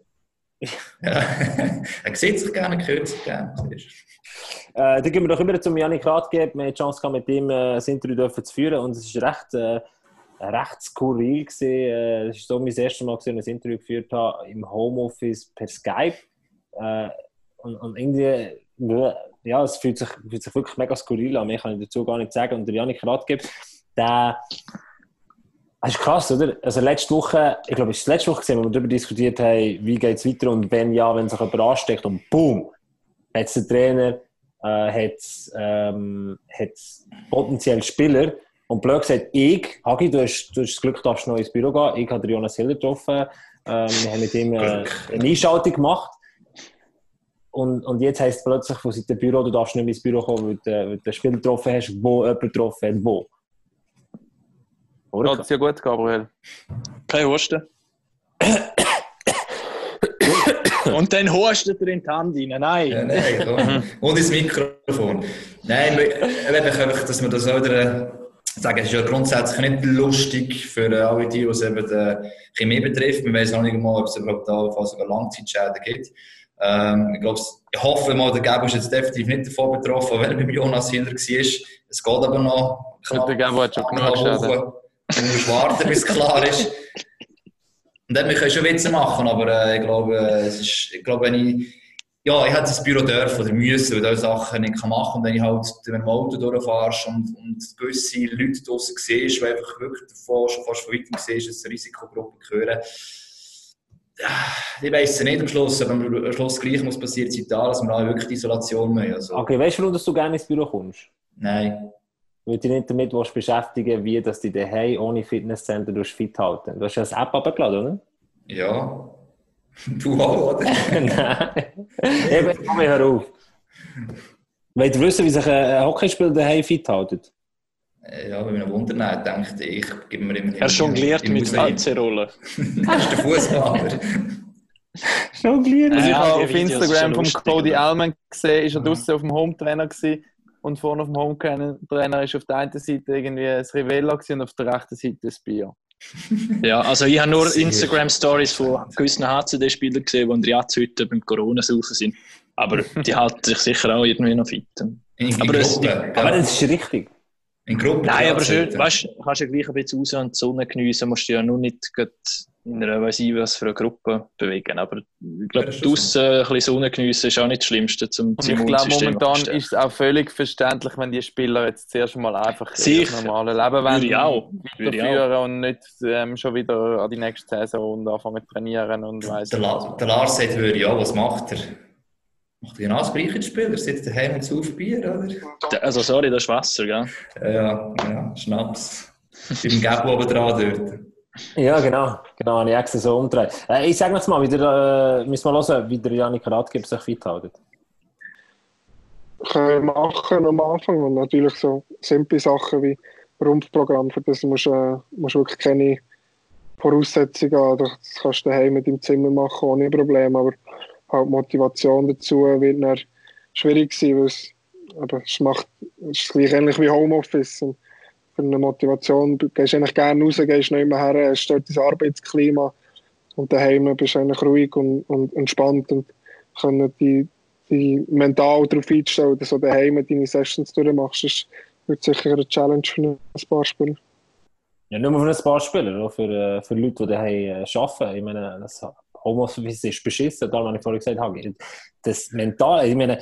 Ja. [laughs] er sieht sich gerne, hört sich gerne. Äh, dann gehen wir doch über zum Janik Rathgeb. Wir haben die Chance mit ihm äh, das Interview zu führen und es ist recht, äh, recht skurril. Äh, es ist so mein erstes Mal, dass ich ein Interview geführt habe im Homeoffice per Skype. Äh, und, und irgendwie, ja, es fühlt sich, fühlt sich wirklich mega skurril an. Mehr kann ich dazu gar nicht sagen. Und der Janik Rathgeb, der das ist krass, oder? Also letzte Woche, ich glaube, es ist letzte Woche, gewesen, wo wir darüber diskutiert haben, wie geht es weiter und wenn ja, wenn sich jemand ansteckt und boom, hat der Trainer, äh, hat, ähm, potenziell Spieler und blöd gesagt, ich, Hagi, du hast, du hast das Glück, darfst noch ins Büro gehen, ich habe Jonas Hiller getroffen, ähm, wir haben mit ihm äh, eine Einschaltung gemacht und, und jetzt heisst es plötzlich von Seiten Büro, du darfst nicht mehr ins Büro kommen, weil du, weil du einen Spieler getroffen hast, wo jemand getroffen hat, wo. Oder? Geht es ja gut, Gabriel. Kein Husten. Und dann hustet er in die Hand rein. Nein. Ja, nein, komm. Und ins Mikrofon. Nein, wir- ich will einfach, dass wir das auch wieder sagen, es ist ja grundsätzlich nicht lustig für äh, alle die, was eben die Chemie betrifft. Wir wissen noch nicht mal, ob es überhaupt da falls sogar Langzeitschäden gibt. Ähm, ich, glaube, ich hoffe mal, der Gabo ist jetzt definitiv nicht davon betroffen, wenn er beim Jonas Hiller war. Es geht aber noch. Der Gabo hat schon genug Schäden. Du musst warten, bis es klar ist. Und dann, wir können schon Witze machen, aber äh, ich glaube, äh, es ist, ich glaube, wenn ich, ja, ich hätte das Büro dürfen oder müssen, weil ich Sachen nicht machen kann. Und wenn ich halt mit dem Auto durchfahre und, und gewisse Leute draussen siehst, die einfach wirklich davon, schon fast von weitem siehst, dass eine Risikogruppe gehören. Ich weiss es nicht am Schluss, aber am Schluss gleich muss passieren, seit da, dass wir alle wirklich die Isolation machen. Also, Okay, weißt du, warum dass du gerne ins Büro kommst? Nein. Weil du dich nicht damit willst beschäftigen wie dass du dich daheim ohne Fitnesscenter fit halten. Du hast ja das App abgeladen, oder? Ja. [laughs] Du auch, oder? [laughs] Nein. Eben, komm, hör auf. Wollt ihr wissen, wie sich ein Hockeyspieler daheim fit hält? Äh, Ja, bei einem Wunder denkt ich, gebe mir immer Er jongliert mit. WC-Rollen. Das [laughs] ist der Fußballer. Jonglieren? Also ich habe auf Instagram vom lustig, Cody? Allman gesehen, ist er Mhm. draußen auf dem Home-Trainer gewesen. Und vorne auf dem Home-Trainer ist auf der einen Seite irgendwie ein Rivella und auf der rechten Seite ein Bier. [laughs] Ja, also ich habe nur. Instagram-Stories von gewissen HCD-Spielern gesehen, die in der Jahrzeit beim Corona-Saufen sind. Aber die [laughs] halten sich sicher auch irgendwie noch fit. In, in Aber es- Gruppen. Aber das ist richtig. In Gruppen. Nein, aber schön, weißt du, kannst ja gleich ein bisschen raus und die Sonne geniessen, musst du ja nur nicht in einer, weiss ich was für eine Gruppe bewegen. Aber ich glaube, Ja, das ist schon draussen ein bisschen Sonne geniessen ist auch nicht das Schlimmste zum Und ich glaube, momentan ist es auch völlig verständlich, wenn die Spieler jetzt zuerst mal einfach ihr Sicher. normales Leben Würde ich auch. Ich weiterführen und nicht ähm, schon wieder an die nächste Saison und anfangen zu trainieren und weiss Der, La der Lars sagt, würde, ja, was macht er? Macht er genau das gleiche Spiel? Er sitzt daheim und sauft Bier, oder? Also sorry, das ist Wasser, gell? Ja, ja, Schnaps. Beim Gabo oben dran dort. Ja, genau. Genau, habe ich so umgedreht. Äh, ich sage jetzt mal, wie der, äh, müssen wir hören, wie der Janik Radgeber sich fit hält. können machen am Anfang und natürlich so simple Sachen wie Rumpfprogramm, für das musst du äh, wirklich keine Voraussetzungen haben. Das kannst du daheim mit im Zimmer machen, ohne Probleme, aber halt Motivation dazu wird dann schwierig sein, weil es, aber es macht es ist gleich ähnlich wie Homeoffice. Und für eine Motivation, du gehst eigentlich gerne raus, gehst nicht mehr her, hast dort dein Arbeitsklima und daheim bist du eigentlich ruhig und, und entspannt und können die die mental darauf einzustellen, dass du daheim deine Sessions durchmachst, ist wird sicher eine Challenge für ein paar Spieler. Ja, nicht nur für ein paar Spieler, auch für, äh, für Leute, die daheim äh, arbeiten. Ich meine, das Homeoffice ist beschissen, da was ich vorhin gesagt habe. Das Mental, ich meine,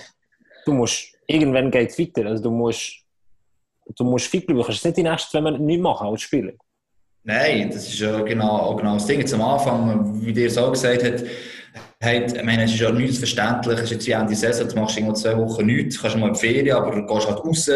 du musst, irgendwann geht es weiter. Also du musst, du musst fit bleiben. Du kannst nicht die nächsten zwei Monate nicht machen als Spieler. Nein, das ist ja genau, genau das Ding. Am Anfang, wie dir es auch gesagt hat, hat, ich meine, es ist ja nichts verständlich, es ist jetzt wie Ende Saison, du machst irgendwo zwei Wochen nichts, kannst mal in die Ferien, aber du gehst halt raus,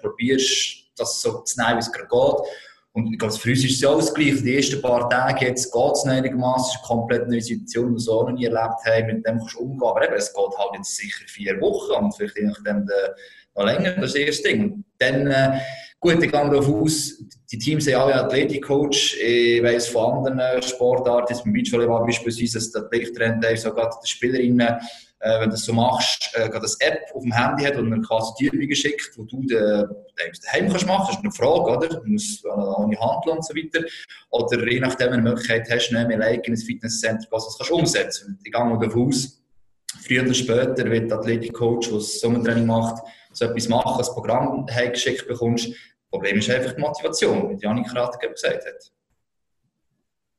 probierst das so zu nehmen, wie es gerade geht. Und ich glaube, für uns ist es ja alles gleich. Die ersten paar Tage jetzt geht es einigermaßen, es ist eine komplett neue Situation, die wir so noch nie erlebt haben, mit dem kannst du umgehen. Aber eben, es geht halt jetzt sicher vier Wochen und vielleicht nachdem äh, noch länger, das ist das erste Ding. Dann, äh, gut, ich gehe davon aus, die Teams haben alle Athletikcoach. Ich weiss von anderen Sportarten, beim Beachvolleyball beispielsweise, dass der Athletiktrainer sogar den Spielerinnen, äh, wenn du das so machst, äh, gerade das App auf dem Handy hat und dann quasi die Übungen schickt, wo du den, den daheim kannst machen. Das ist eine Frage, oder? Du musst ohne handeln und so weiter. Oder je nachdem, wenn du eine Möglichkeit hast, nicht mehr ein Fitnesscenter, was du kannst umsetzen. Ich gehe mal davon aus, früher oder später wird der Athletikcoach, der das Sommertraining macht, so etwas machen, ein Programm heimgeschickt bekommst. Das Problem ist einfach die Motivation, wie Janik gerade gesagt hat.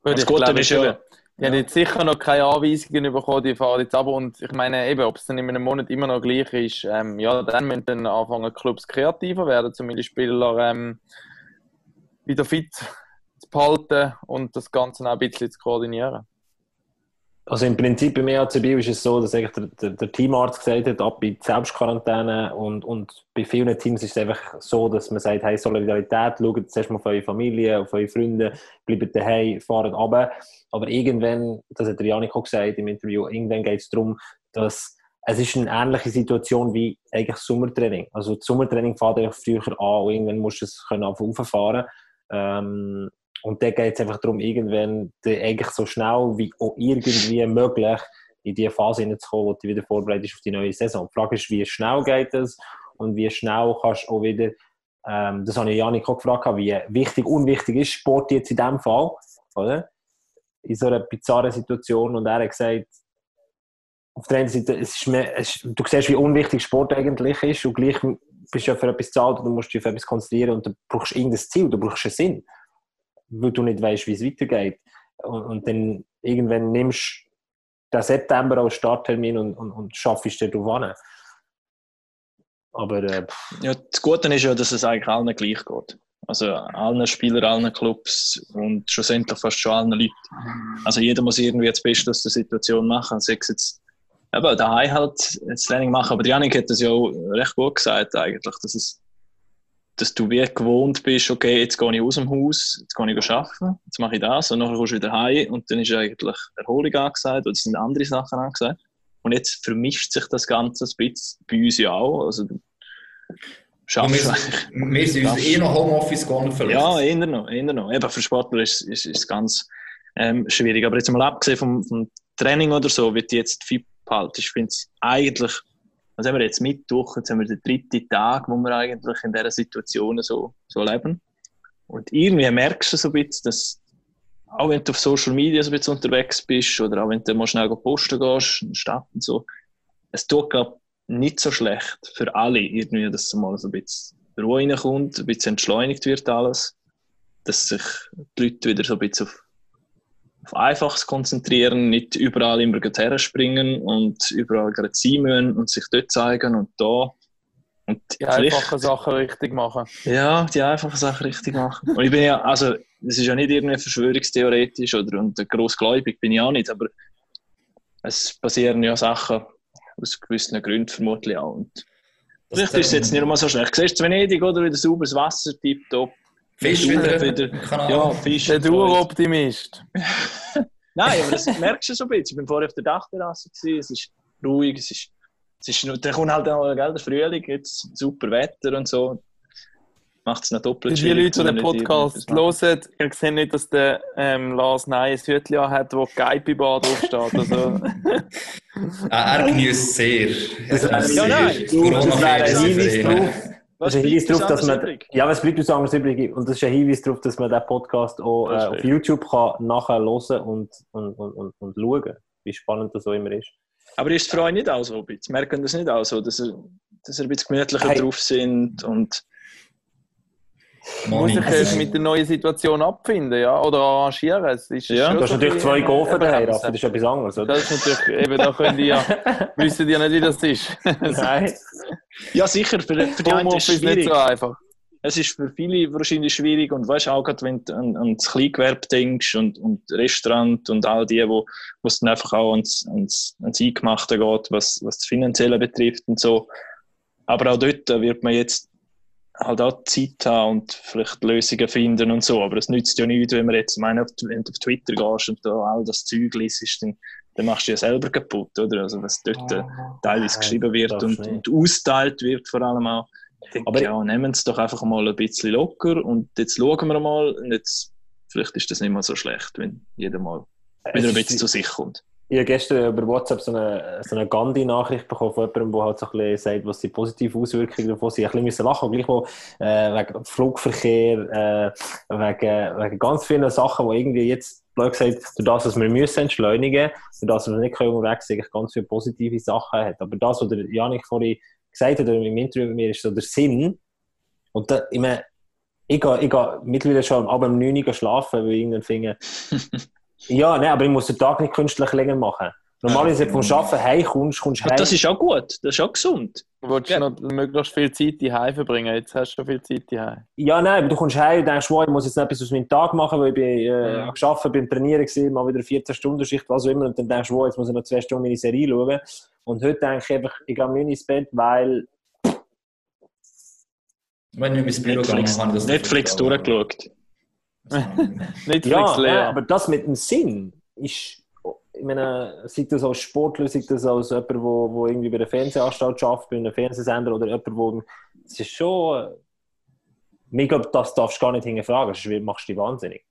Gut, Das ich Gute ist ja- Die haben jetzt sicher noch keine Anweisungen bekommen, die fahren jetzt aber. Und ich meine, eben, ob es dann in einem Monat immer noch gleich ist, ähm, ja, dann müssen dann anfangen, Clubs kreativer werden, zumindest Spieler ähm, wieder fit zu behalten und das Ganze auch ein bisschen zu koordinieren. Also im Prinzip beim EACB ist es so, dass der, der, der Teamarzt gesagt hat, ab in die Selbstquarantäne und, und bei vielen Teams ist es einfach so, dass man sagt, hey, Solidarität, schaut zuerst mal auf eure Familie, auf eure Freunde, bleibt daheim, fahrt runter. Aber irgendwann, das hat der Janik auch gesagt im Interview, irgendwann geht es darum, dass es ist eine ähnliche Situation wie eigentlich Sommertraining. Also das Sommertraining fährt einfach früher an und irgendwann musst du es können einfach rauffahren. Ähm, und da geht es einfach darum, irgendwann eigentlich so schnell wie auch irgendwie möglich in die Phase hineinzukommen, wo du wieder vorbereitet bist auf die neue Saison. Die Frage ist, wie schnell geht das und wie schnell kannst du auch wieder, ähm, das habe ich Janik auch gefragt, wie wichtig, unwichtig ist Sport jetzt in diesem Fall, oder? In so einer bizarren Situation und er hat gesagt, auf der einen Seite, es ist mehr, es du siehst, wie unwichtig Sport eigentlich ist und gleich bist du ja für etwas zahlt und du musst dich auf etwas konzentrieren und du brauchst irgendein Ziel, du brauchst einen Sinn, weil du nicht weißt, wie es weitergeht. Und, und dann irgendwann nimmst du den September als Starttermin und, und, und schaffst dir darauf. Aber äh, Ja, das Gute ist ja, dass es eigentlich allen gleich geht. Also allen Spielern, allen Clubs und schlussendlich fast schon allen Leuten. Also jeder muss irgendwie das Beste aus der Situation machen. Sei es jetzt eben daheim halt das Training machen. Aber Janik hat das ja auch recht gut gesagt eigentlich, dass, es, dass du wie gewohnt bist, okay, jetzt gehe ich aus dem Haus, jetzt gehe ich arbeiten, jetzt mache ich das und nachher kommst du wieder heim und dann ist eigentlich Erholung angesagt oder es sind andere Sachen angesagt. Und jetzt vermischt sich das Ganze ein bisschen bei uns ja auch. Also, schaffst wir, wir sind uns eh noch Homeoffice gar nicht verletzt. ja, eher noch, eher noch. Eben für Sportler ist ist, ist ganz ähm, schwierig. Aber jetzt mal abgesehen vom, vom Training oder so, wie du jetzt fit behalten, ich finde es eigentlich, was haben wir jetzt Mittwoch, jetzt haben wir den dritten Tag, wo wir eigentlich in dieser Situation so, so leben. Und irgendwie merkst du so ein bisschen, dass auch wenn du auf Social Media so ein bisschen unterwegs bist oder auch wenn du mal schnell posten gehst in der Stadt und so, es tut, glaube nicht so schlecht für alle irgendwie, dass mal so ein bisschen Ruhe reinkommt, ein bisschen entschleunigt wird alles, dass sich die Leute wieder so ein bisschen auf, auf Einfaches konzentrieren, nicht überall immer gleich herspringen und überall gerade sein müssen und sich dort zeigen und da. Und Die einfachen Sachen richtig machen. ja, die einfachen Sachen richtig machen. Und ich bin ja, also, es ist ja nicht irgendwie verschwörungstheoretisch oder und grossgläubig bin ich auch nicht, aber es passieren ja Sachen aus gewissen Gründen vermutlich auch. Und vielleicht ist es jetzt nicht mal so schlecht. Siehst du Venedig oder wieder sauberes Wasser, tipptopp. Fisch wieder Kanal. Ja, Fisch. Der. Daueroptimist. [laughs] Nein, aber das merkst du so ein bisschen. Ich bin vorher auf der Dachterrasse, es ist ruhig, es ist, es ist nur, dann kommt halt auch gell, der Frühling, jetzt super Wetter und so. Macht es noch doppelt Für die Leute, die den Podcast hören, ihr seht nicht, dass der ähm, Lars Ney ein Hütchen hat, wo Geipi Bar draufsteht. Also, [laughs] Ah, er genießt sehr. Er genießt Ja, sehr. nein, Die das wäre ein Hinweis drauf. Frei. Das ist ein Hinweis darauf, dass man, übrig? ja, was bleibt uns anderes übrig? Und das ist ein Hinweis darauf, dass man den Podcast auch äh, auf. YouTube kann nachher hören und, und, und, und, und schauen, wie spannend das so immer ist. Aber ist es für euch nicht auch so? Merken das nicht auch so, dass ihr, dass ihr ein bisschen gemütlicher Hey. drauf sind und muss ich erst mit der neuen Situation abfinden, ja? Oder arrangieren. Es ist Ja. Du hast natürlich zwei Gofen daheim, das ist etwas anderes, oder? Das ist natürlich, eben, da könnt ihr ja, [laughs] wissen ja nicht, wie das ist. Nein. [laughs] ja sicher, für, für die einen ist es nicht so einfach. Es ist für viele wahrscheinlich schwierig und weißt auch gerade, wenn du an, an das Kleingewerbe denkst und, und Restaurant und all die, wo wo es dann einfach auch ans, ans, ans Eingemachte geht, was, was das Finanzielle betrifft und so. Aber auch dort wird man jetzt halt auch Zeit haben und vielleicht Lösungen finden und so. Aber es nützt ja nichts, wenn man jetzt, meine, auf, wenn du auf Twitter gehst und da all das Zeug liest, dann, dann machst du ja selber kaputt, oder? Also was dort äh, teilweise geschrieben wird und, und austeilt wird vor allem auch. Denke, Aber- ja, nehmen es doch einfach mal ein bisschen locker und jetzt schauen wir mal und jetzt, vielleicht ist das nicht mal so schlecht, wenn jeder mal wieder ein bisschen zu sich kommt. Ich habe gestern über WhatsApp so eine, so eine Gandhi-Nachricht bekommen von jemandem, der halt so ein bisschen sagt, was die positiven Auswirkungen davon sind. Ich bisschen lachen, gleichwohl äh, wegen Flugverkehr, äh, wegen, wegen ganz vielen Sachen, die irgendwie jetzt, blöd gesagt, durch das, was wir müssen entschleunigen, durch das, was wir nicht können unterwegs sind, ganz viele positive Sachen hat. Aber das, was der Janik vorhin gesagt hat, oder im Interview mit mir, ist so der Sinn. Und da, ich meine, ich gehe, ich gehe mittlerweile schon ab um 9 Uhr schlafen, weil ich irgendwann finde, [laughs] ja, nein, aber ich muss den Tag nicht künstlich länger machen. Normalerweise, wenn du vom Arbeiten heimkommst, kommst du heim. das ist auch gut, das ist auch gesund. Du willst Ja. noch möglichst viel Zeit daheim verbringen. Jetzt hast du schon viel Zeit daheim. Ja, nein, aber du kommst heim und denkst, wow, ich muss jetzt noch etwas aus meinem Tag machen, weil ich bin, äh, Ja. am Arbeiten, beim Trainieren war, mal wieder 14-Stunden-Schicht, was auch immer. Und dann denkst du, wow, jetzt muss ich noch zwei Stunden meine Serie schauen. Und heute denke ich einfach, ich gehe nicht ins Bett, weil Wenn ich ins Büro ich das Netflix durchgeschaut. [laughs] Netflix Ja, leer. aber das mit dem Sinn ist, ich meine, sei das als Sportler, sei das als jemand, der wo, wo irgendwie bei der Fernsehanstalt arbeitet, bei einem Fernsehsender oder jemand, wo, es ist schon, äh, ich glaube, das darfst du gar nicht hinterfragen, sonst machst du dich wahnsinnig.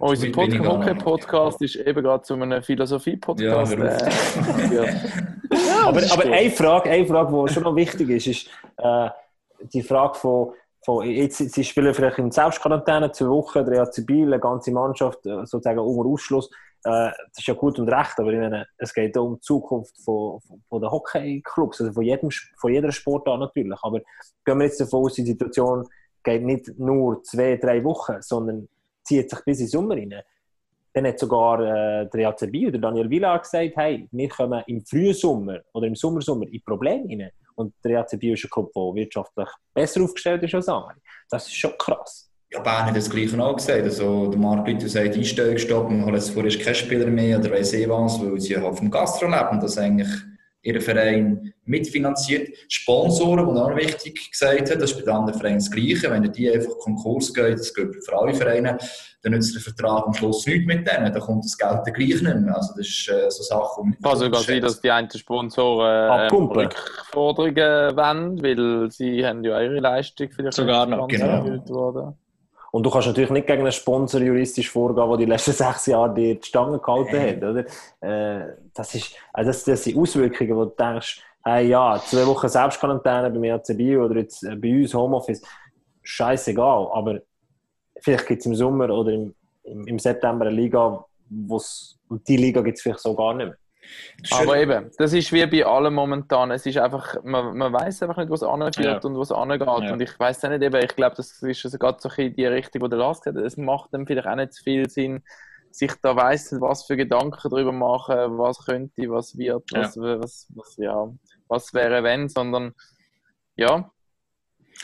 Unser Pod. Hockey-Podcast ist eben gerade zu einem Philosophie-Podcast. Ja, äh, [laughs] ja. aber ist aber gut. eine Frage, eine Frage, die schon noch wichtig ist, ist äh, die Frage von, von jetzt, sie spielen vielleicht in Selbstquarantäne zwei Wochen, der EAC Biel, eine ganze Mannschaft äh, sozusagen unter Ausschluss. Äh, das ist ja gut und recht, aber meine, es geht um die Zukunft von, von, von den Hockeyclubs, also von, jedem, von jeder Sportart natürlich. Aber gehen wir jetzt davon aus, die Situation geht nicht nur zwei, drei Wochen, sondern zieht sich bis in Sommer rein. Dann hat sogar äh, der EAC Biel oder Daniel Villa gesagt, hey, wir kommen im Frühsommer oder im Sommersommer in Probleme rein. Und der EAC Biel ist ein Club, der wirtschaftlich besser aufgestellt ist als andere. Das ist schon krass. Ja, Bern hat das Gleiche auch gesagt. Also, der Marc Lüther sagt, Einstellungsstopp, wir holen jetzt vorerst keine Spieler mehr oder weiss eh was, weil sie halt vom Gastro leben. Das eigentlich ihren Verein mitfinanziert. Sponsoren, die auch noch wichtig gesagt haben, das ist bei den anderen Vereinen das Gleiche. Wenn die einfach Konkurs geht, das gilt für alle Vereine, dann nützt der Vertrag am Schluss nichts mit denen. Dann kommt das Geld dann gleich nicht mehr. Also das ist äh, so Sachen, die Kann sogar sein, dass die einen Sponsoren äh. Rückforderungen wollen, weil sie haben ja ihre Leistung vielleicht Sogar nicht noch, genau. worden. Und du kannst natürlich nicht gegen einen Sponsor juristisch vorgehen, der die letzten [laughs] sechs Jahre dir die Stange gehalten hat. Oder? Äh, das, ist, also das, das sind Auswirkungen, wo du denkst, hey, ja, zwei Wochen Selbstquarantäne beim ECB oder jetzt äh, bei uns Homeoffice, scheißegal. Aber vielleicht gibt es im Sommer oder im, im, im September eine Liga, wo's, und die Liga gibt es vielleicht so gar nicht mehr. Aber eben, das ist wie bei allem momentan. Es ist einfach, man, man weiß einfach nicht, was anführt Ja. und was angeht. Ja. Und ich weiß auch nicht, eben, ich glaube, das ist also gerade so bisschen die Richtung, die der Lars gesagt hat. Es macht dann vielleicht auch nicht so viel Sinn, sich da weiss was für Gedanken darüber machen, was könnte, was wird, was, was, was, ja, was wäre, wenn, sondern ja.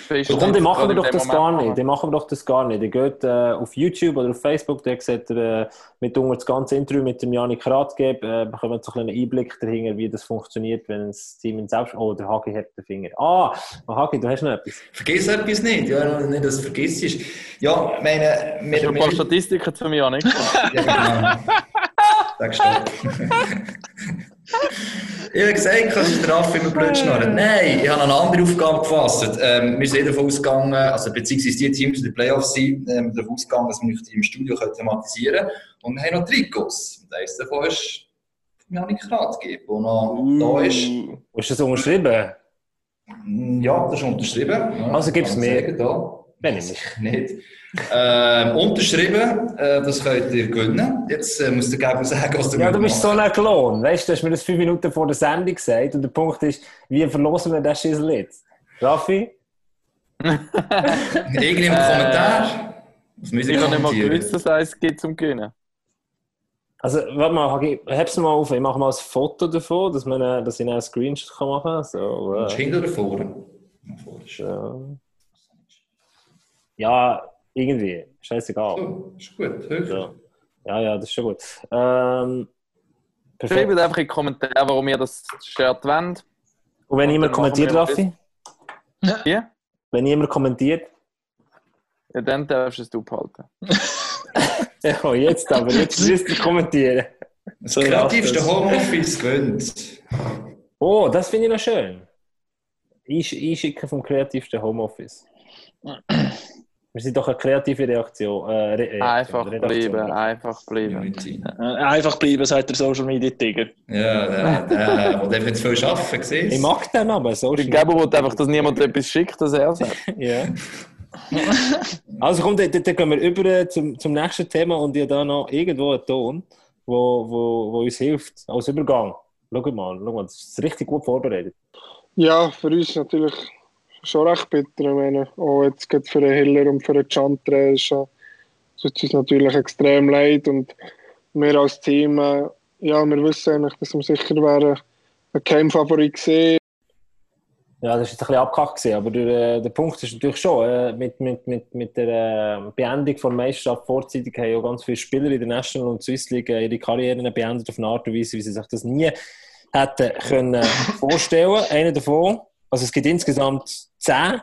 Komm, dann machen wir doch das gar nicht. Dann machen wir doch das gar nicht. Ihr geht äh, auf YouTube oder auf Facebook, da seht ihr äh, mitunter das ganze Interview mit dem Janik Ratgeb, äh, bekommt so einen Einblick dahinter, wie das funktioniert, wenn das Team in Selbst... Oh, der Hagi hat den Finger. Ah, oh, Hagi, du hast noch etwas. Vergiss etwas nicht, ja, nicht, dass du vergisst. Ja, ich meine, Ich habe ein paar Statistiken zu mir, Janik. Ja, genau. [laughs] Stopp. [laughs] ich habe gesagt, kannst du Raffi immer blöd schnurren. Nein, ich habe eine andere Aufgabe gefasst. Ähm, wir sind davon ausgegangen, also beziehungsweise die Teams, die in den Playoffs sind, ähm, davon ausgegangen, dass wir nicht im Studio können thematisieren können. Und wir haben noch Trikots. Und eines davon ist Janik Ratgeber, der noch da ist. Hast du das unterschrieben? Ja, das ist unterschrieben. Ja, Also ich mir. sagen, Da. Wenn ich nicht. Ähm, unterschrieben, äh, das könnt ihr gewinnen. Jetzt äh, musst du gerne sagen, was du Ja, du bist so ein Klon. Weißt du, du hast mir das fünf Minuten vor der Sendung gesagt und der Punkt ist, wie verlosen wir das Schissel jetzt? Raffi? [laughs] Irgendwie im Kommentar. Das müssen Ich wir habe nicht mal gewusst, dass es gibt zum Gewinnen. Also, warte mal, heb's mal auf. Ich mache mal ein Foto davon, dass, man, äh, dass ich einen Screenshot kann machen kann. So, äh, hinten oder vorne? Vorne ja. ja, irgendwie. Scheißegal. So, ist gut. Höher. Ja. ja, ja, das ist schon gut. Ähm, perfekt. Schreibt einfach in die Kommentare, warum ihr das Shirt wollt. Und wenn jemand kommentiert, Raffi? Ja? Wenn jemand kommentiert? Ja, dann darfst du es du behalten. [laughs] Ja, jetzt aber, jetzt [laughs] müsst ihr kommentieren. Das kreativste Homeoffice gewinnt. Oh, das finde ich noch schön. Ich, einschicken vom kreativsten Homeoffice. [clears throat] Wir sind doch eine kreative Reaktion. Äh, Re Reaktion, Einfach Redaktion. bleiben, einfach bleiben. Unity. Äh, Einfach bleiben, sagt der Social Media Tiger. Ja, [laughs] der, der, der wird viel arbeiten, siehst Ich mag den aber, so Ich glaube, will einfach, dass niemand etwas schickt, dass er sagt. [laughs] Ja. also komm, dann, dann gehen wir über zum, zum nächsten Thema und ich da noch irgendwo einen Ton, wo, wo, wo uns hilft, als Übergang. Schau mal, schau mal, das ist richtig gut vorbereitet. Ja, für uns natürlich schon recht bitter. Ich meine, auch jetzt gerade für den Hiller und für den Chantre ist ja- tut uns natürlich extrem leid. Und wir als Team, äh, ja, wir wissen eigentlich, dass wir sicher wären ein Keimfavorit gesehen. Ja, das war jetzt ein bisschen abgehackt, gewesen, aber der, der Punkt ist natürlich schon, äh, mit, mit, mit, mit der äh, Beendigung der Meisterschaft vorzeitig haben ja ganz viele Spieler in der National und Swiss League äh, ihre Karrieren beendet auf eine Art und Weise, wie sie sich das nie hätten können [laughs] vorstellen. Einer davon, also es gibt insgesamt zehn,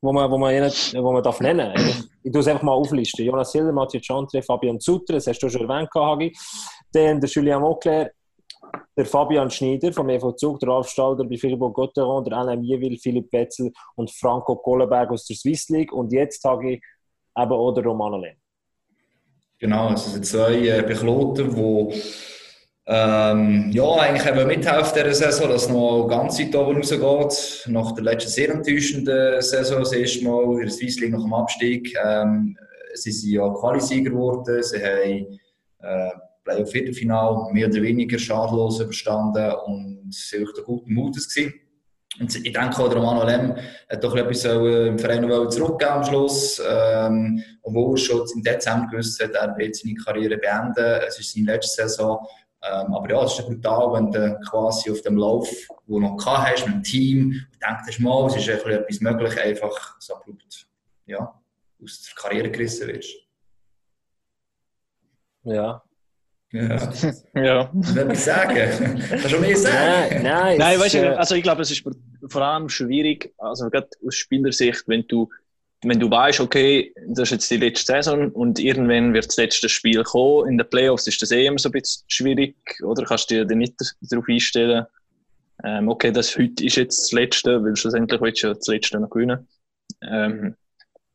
wo man, wo man, wo man darf nennen darf. Ich tue es einfach mal auflisten. Jonas Hiller, Mathieu Chantre, Fabian Sutter, das hast du schon erwähnt, Hagi. Dann der Julien Mauclair, der Fabian Schneider vom EV Zug, der Ralf Stalder bei Philippe Gotteron, der Alain Mieville, Philipp Wetzel und Franco Kohlenberg aus der Swiss League. Und jetzt ich eben auch den Romano Lehn. Genau, also es sind zwei äh, Piloten, die ähm, ja, eigentlich eben mithelfen dieser Saison, dass noch ganz weit oben rausgeht. Nach der letzten sehr enttäuschenden Saison, das erste Mal in der Swiss League nach dem Abstieg. Ähm, sie sind ja Qualisieger geworden, sie haben äh, Playoff-Viertelfinal mehr oder weniger schadlos überstanden und sie waren echt guten Mutes gewesen. Und ich denke auch, Romano Lem hat doch etwas im Verein noch zurückgeben am Schluss. Ähm, obwohl er schon im Dezember gewusst hat, er wird seine Karriere beenden. Es ist seine letzte Saison. Ähm, aber ja, es ist ja brutal, wenn du quasi auf dem Lauf, wo du noch gehabt hast, mit dem Team, und denkst, mal, es ist ein etwas möglich, einfach so abrupt, ja, aus der Karriere gerissen wirst. Ja. Ja. [laughs] Ja. Etwas sagen? Kannst du mehr sagen? Nein, nein. Nein, weißt du, äh, also ich glaube, es ist vor allem schwierig, also gerade aus Spielersicht, wenn du, wenn du weißt, okay, das ist jetzt die letzte Saison und irgendwann wird das letzte Spiel kommen. In den Playoffs ist das eh immer so ein bisschen schwierig, oder? Kannst du dir nicht darauf einstellen, ähm, okay, das heute ist jetzt das letzte, weil schlussendlich willst du ja das letzte noch gewinnen. Ähm,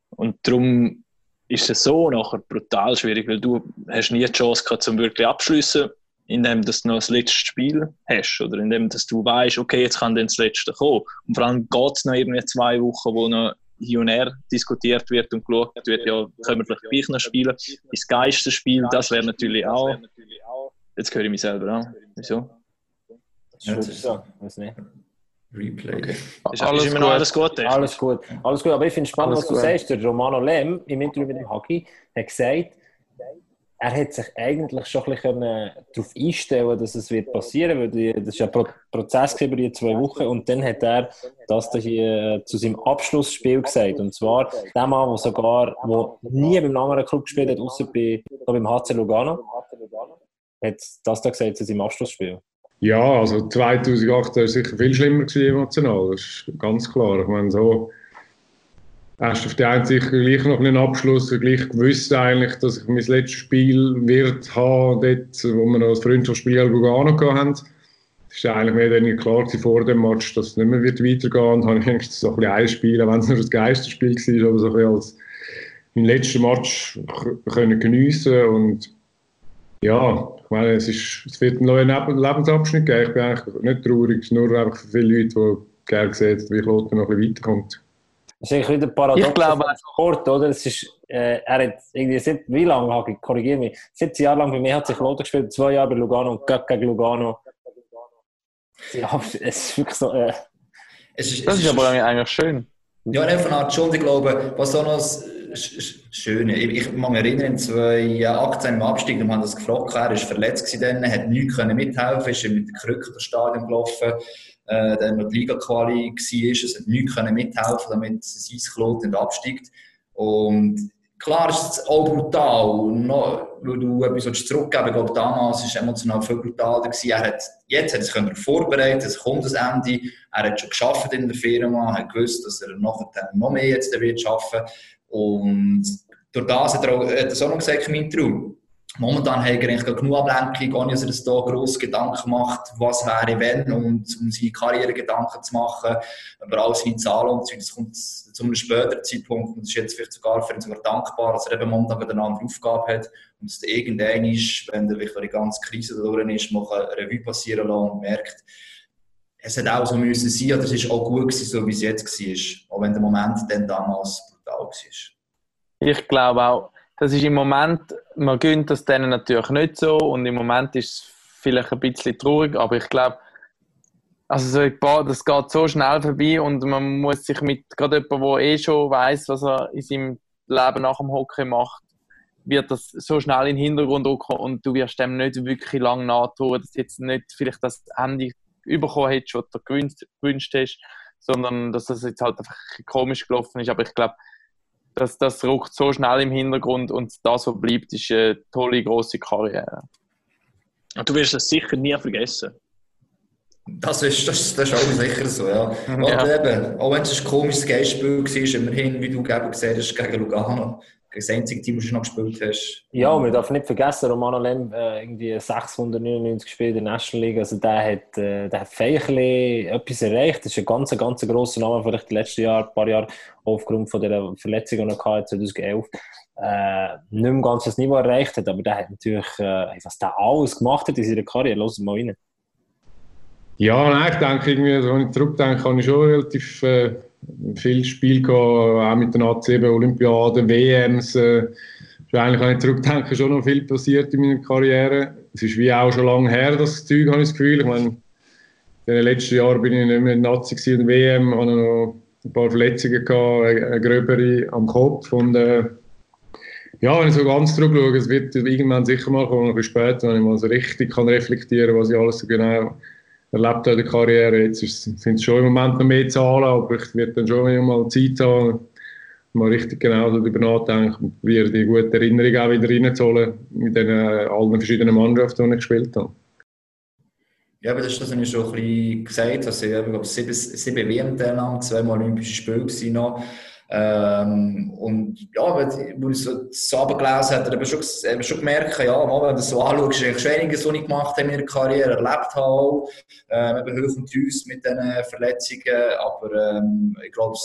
und darum ist es so nachher brutal schwierig, weil du hast nie die Chance gehabt, zum wirklich abschließen, indem du noch das letzte Spiel hast oder indem du weißt, okay, jetzt kann dann das letzte kommen. Und vor allem geht es noch irgendwie zwei Wochen, wo noch hier und her diskutiert wird und geschaut wird, ja, können wir vielleicht gleich noch spielen. Das geilste Spiel, das wäre natürlich auch. Jetzt höre ich mich selber an. Wieso? Ja, das ist ist- so. Weiß nicht. Replay. Ist, Alles ist immer noch gut. alles gut? technisch? Alles gut. Alles gut. Aber ich finde es spannend, Alles was du gut. sagst. Der Romano Lem im Interview mit dem Hagi hat gesagt, er hätte sich eigentlich schon ein bisschen können darauf einstellen dass es wird passieren wird. Das war ja ein Pro Prozess über die zwei Wochen. Und dann hat er das da hier äh, zu seinem Abschlussspiel gesagt. Und zwar der Mann, der sogar wo nie beim anderen Club gespielt hat, außer bei, beim HC Lugano, hat das da gesagt zu seinem Abschlussspiel. Ja, also 2008 war sicher viel schlimmer emotional, das ist ganz klar. Ich meine, so hast du auf der einen Seite gleich noch einen Abschluss, gleich gewusst eigentlich, dass ich mein letztes Spiel wird haben, dort, wo wir noch das Freundschaftsspiel gegen Lugano haben. Es war eigentlich mehr oder klar vor dem Match, dass es nicht mehr wird weitergehen Und habe ich so ein bisschen ein Spiel, wenn es nur das Geisterspiel war, aber so ein bisschen als mein letzter Match können geniessen und ja, ich meine, es, ist, es wird einen neuen Leb- Lebensabschnitt geben. Ich bin eigentlich nicht traurig, nur einfach für viele Leute, die gerne sehen, wie Kloten noch ein bisschen weiterkommt. Das ist eigentlich wieder paradox. Ich glaube- Sport, oder? Es ist, äh, er hat irgendwie, seit, wie lange, Hagi, korrigiere mich, 17 Jahre lang bei mir hat sich Kloten gespielt, zwei Jahre bei Lugano und gegen Lugano. Ja, es ist wirklich so, äh, Es ist, Das es ist aber eigentlich schön. Ja, nicht von Art schon. Ich glaube, was auch noch das Sch- Sch- Schöne, ich, ich kann mich erinnern, in 2018 im Abstieg, wir haben das gefragt, er war verletzt gewesen, dann, hat nichts können mithelfen, ist mit der Krücke durchs Stadion gelaufen, äh, dann noch die Liga-Quali war, es hat nichts können mithelfen, damit sein Klot nicht absteigt. Und klar ist es auch brutal, noch, weil du etwas zurückgeben Ich damals war es emotional viel brutaler. Er hat, jetzt hat er sich vorbereitet, es das Ende. Er schon geschafft in der Firma, hat gewusst, dass er nachher noch mehr jetzt wird schaffen. Und durch das hat er auch, hat auch noch gesagt, mein Traum. Momentan hat er eigentlich genug Ablenkung, ohne dass er sich da grosse Gedanken macht, was wäre wenn, und um seine Karriere Gedanken zu machen, über all seine Zahlen und so. Das kommt zu einem späteren Zeitpunkt und ist jetzt vielleicht sogar für ihn sogar dankbar, dass er eben momentan eine andere Aufgabe hat und dass irgendwann ist, wenn er wirklich die ganze Krise da durch ist, mal eine Revue passieren lassen und merkt, es hat auch so müssen sein, oder es ist auch gut gewesen, so wie es jetzt war, auch wenn der Moment dann damals brutal war. Ich glaube auch, das ist im Moment, man gönnt das denen natürlich nicht so und im Moment ist es vielleicht ein bisschen traurig, aber ich glaube, also so paar, das geht so schnell vorbei und man muss sich mit gerade jemandem, der eh schon weiß, was er in seinem Leben nach dem Hockey macht, wird das so schnell in den Hintergrund rücken und du wirst dem nicht wirklich lange nahtun, dass du jetzt nicht vielleicht das Ende bekommen hättest, was du gewünscht, gewünscht hast, sondern dass das jetzt halt einfach komisch gelaufen ist. Aber ich glaube, das, das rückt so schnell im Hintergrund und das, was bleibt, ist eine tolle, grosse Karriere. Und du wirst das sicher nie vergessen. Das ist, das, das ist auch sicher so, ja. Und [laughs] Ja. eben, auch wenn es ein komisches Geistspiel war, immerhin, wie du eben gesagt hast, gegen Lugano, das einzige Team, das du noch gespielt hast. Ja, und man darf nicht vergessen, Romano Lem äh, irgendwie 699 gespielt in der National League. Also der hat, äh, der hat feierlich etwas erreicht. Das ist ein ganz, ganz grosser Name, vielleicht die letzten Jahre, ein paar Jahre aufgrund von der Verletzung, die er hatte, 2011. Äh, nicht mehr ganz das Niveau erreicht hat, aber der hat natürlich, äh, was der alles gemacht hat in seiner Karriere, los mal rein. Ja, nein, ich denke, irgendwie, also, wenn ich zurückdenke, habe ich schon relativ äh, viel Spiel gehabt, auch mit den A7 Olympiaden, WMs. Äh, eigentlich, wenn ich zurückdenke, schon noch viel passiert in meiner Karriere. Es ist wie auch schon lange her, das Zeug, habe ich das Gefühl. Ich meine, in den letzten Jahren bin ich nicht mehr Nazi in der WM, habe noch ein paar Verletzungen gehabt, eine, gröbere am Kopf und äh, ja, wenn ich so ganz zurückschaue, es wird irgendwann sicher mal kommen, ein bisschen später, wenn ich mal so richtig kann reflektieren kann, was ich alles so genau erlebt in der Karriere. Jetzt sind es schon im Moment noch mehr Zahlen, aber ich werde dann schon mal Zeit haben, mal richtig genau darüber nachdenke und probiere die gute Erinnerung auch wieder reinzuholen mit den äh, allen verschiedenen Mannschaften, die ich gespielt habe. Ja, aber das ist das, was ich schon ein bisschen gesagt habe. Also, ich glaube, sieben, sieben WM-Teilnahmen, zweimal Olympische Spiele noch. Ähm, und ja, wenn ich so das gelesen habe, habe ich schon, schon gemerkt, ja, mal, wenn du das so anschaust, ist schon einiges, was ich gemacht habe in meiner Karriere, erlebt habe ähm, eben hoch und tief mit diesen Verletzungen, aber ähm, ich glaube,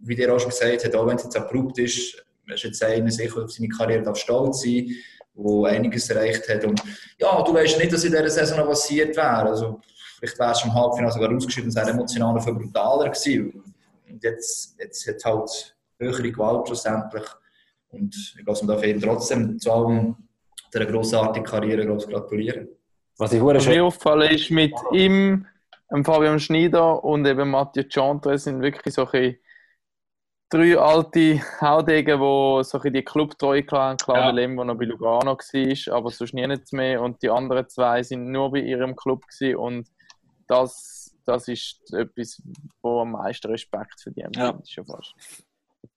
wie der auch schon gesagt hat, auch wenn es jetzt abrupt ist, ist jetzt einer sicher auf seine Karriere darf stolz sein, der einiges erreicht hat. Und ja, du weißt nicht, was in dieser Saison noch passiert wäre, also vielleicht wäre es im Halbfinale sogar ausgeschieden, es wäre emotional viel brutaler gewesen, und jetzt, jetzt hat halt höhere Gewalt schlussendlich. Und ich glaube, man darf eben trotzdem zu allem dieser grossartigen Karriere gratulieren. Was ich hure Was mir schön aufgefallen ist, mit ihm, dem Fabian Schneider und eben Mathieu Chantre sind wirklich so ein bisschen drei alte Haudegen, die so die Clubtreue haben. Klar, Ja. der Lem, der noch bei Lugano war, aber sonst nie nichts mehr. Und die anderen zwei sind nur bei ihrem Club gewesen. Und das, das ist etwas, wo am meisten Respekt verdient. Ja. ich schon fast.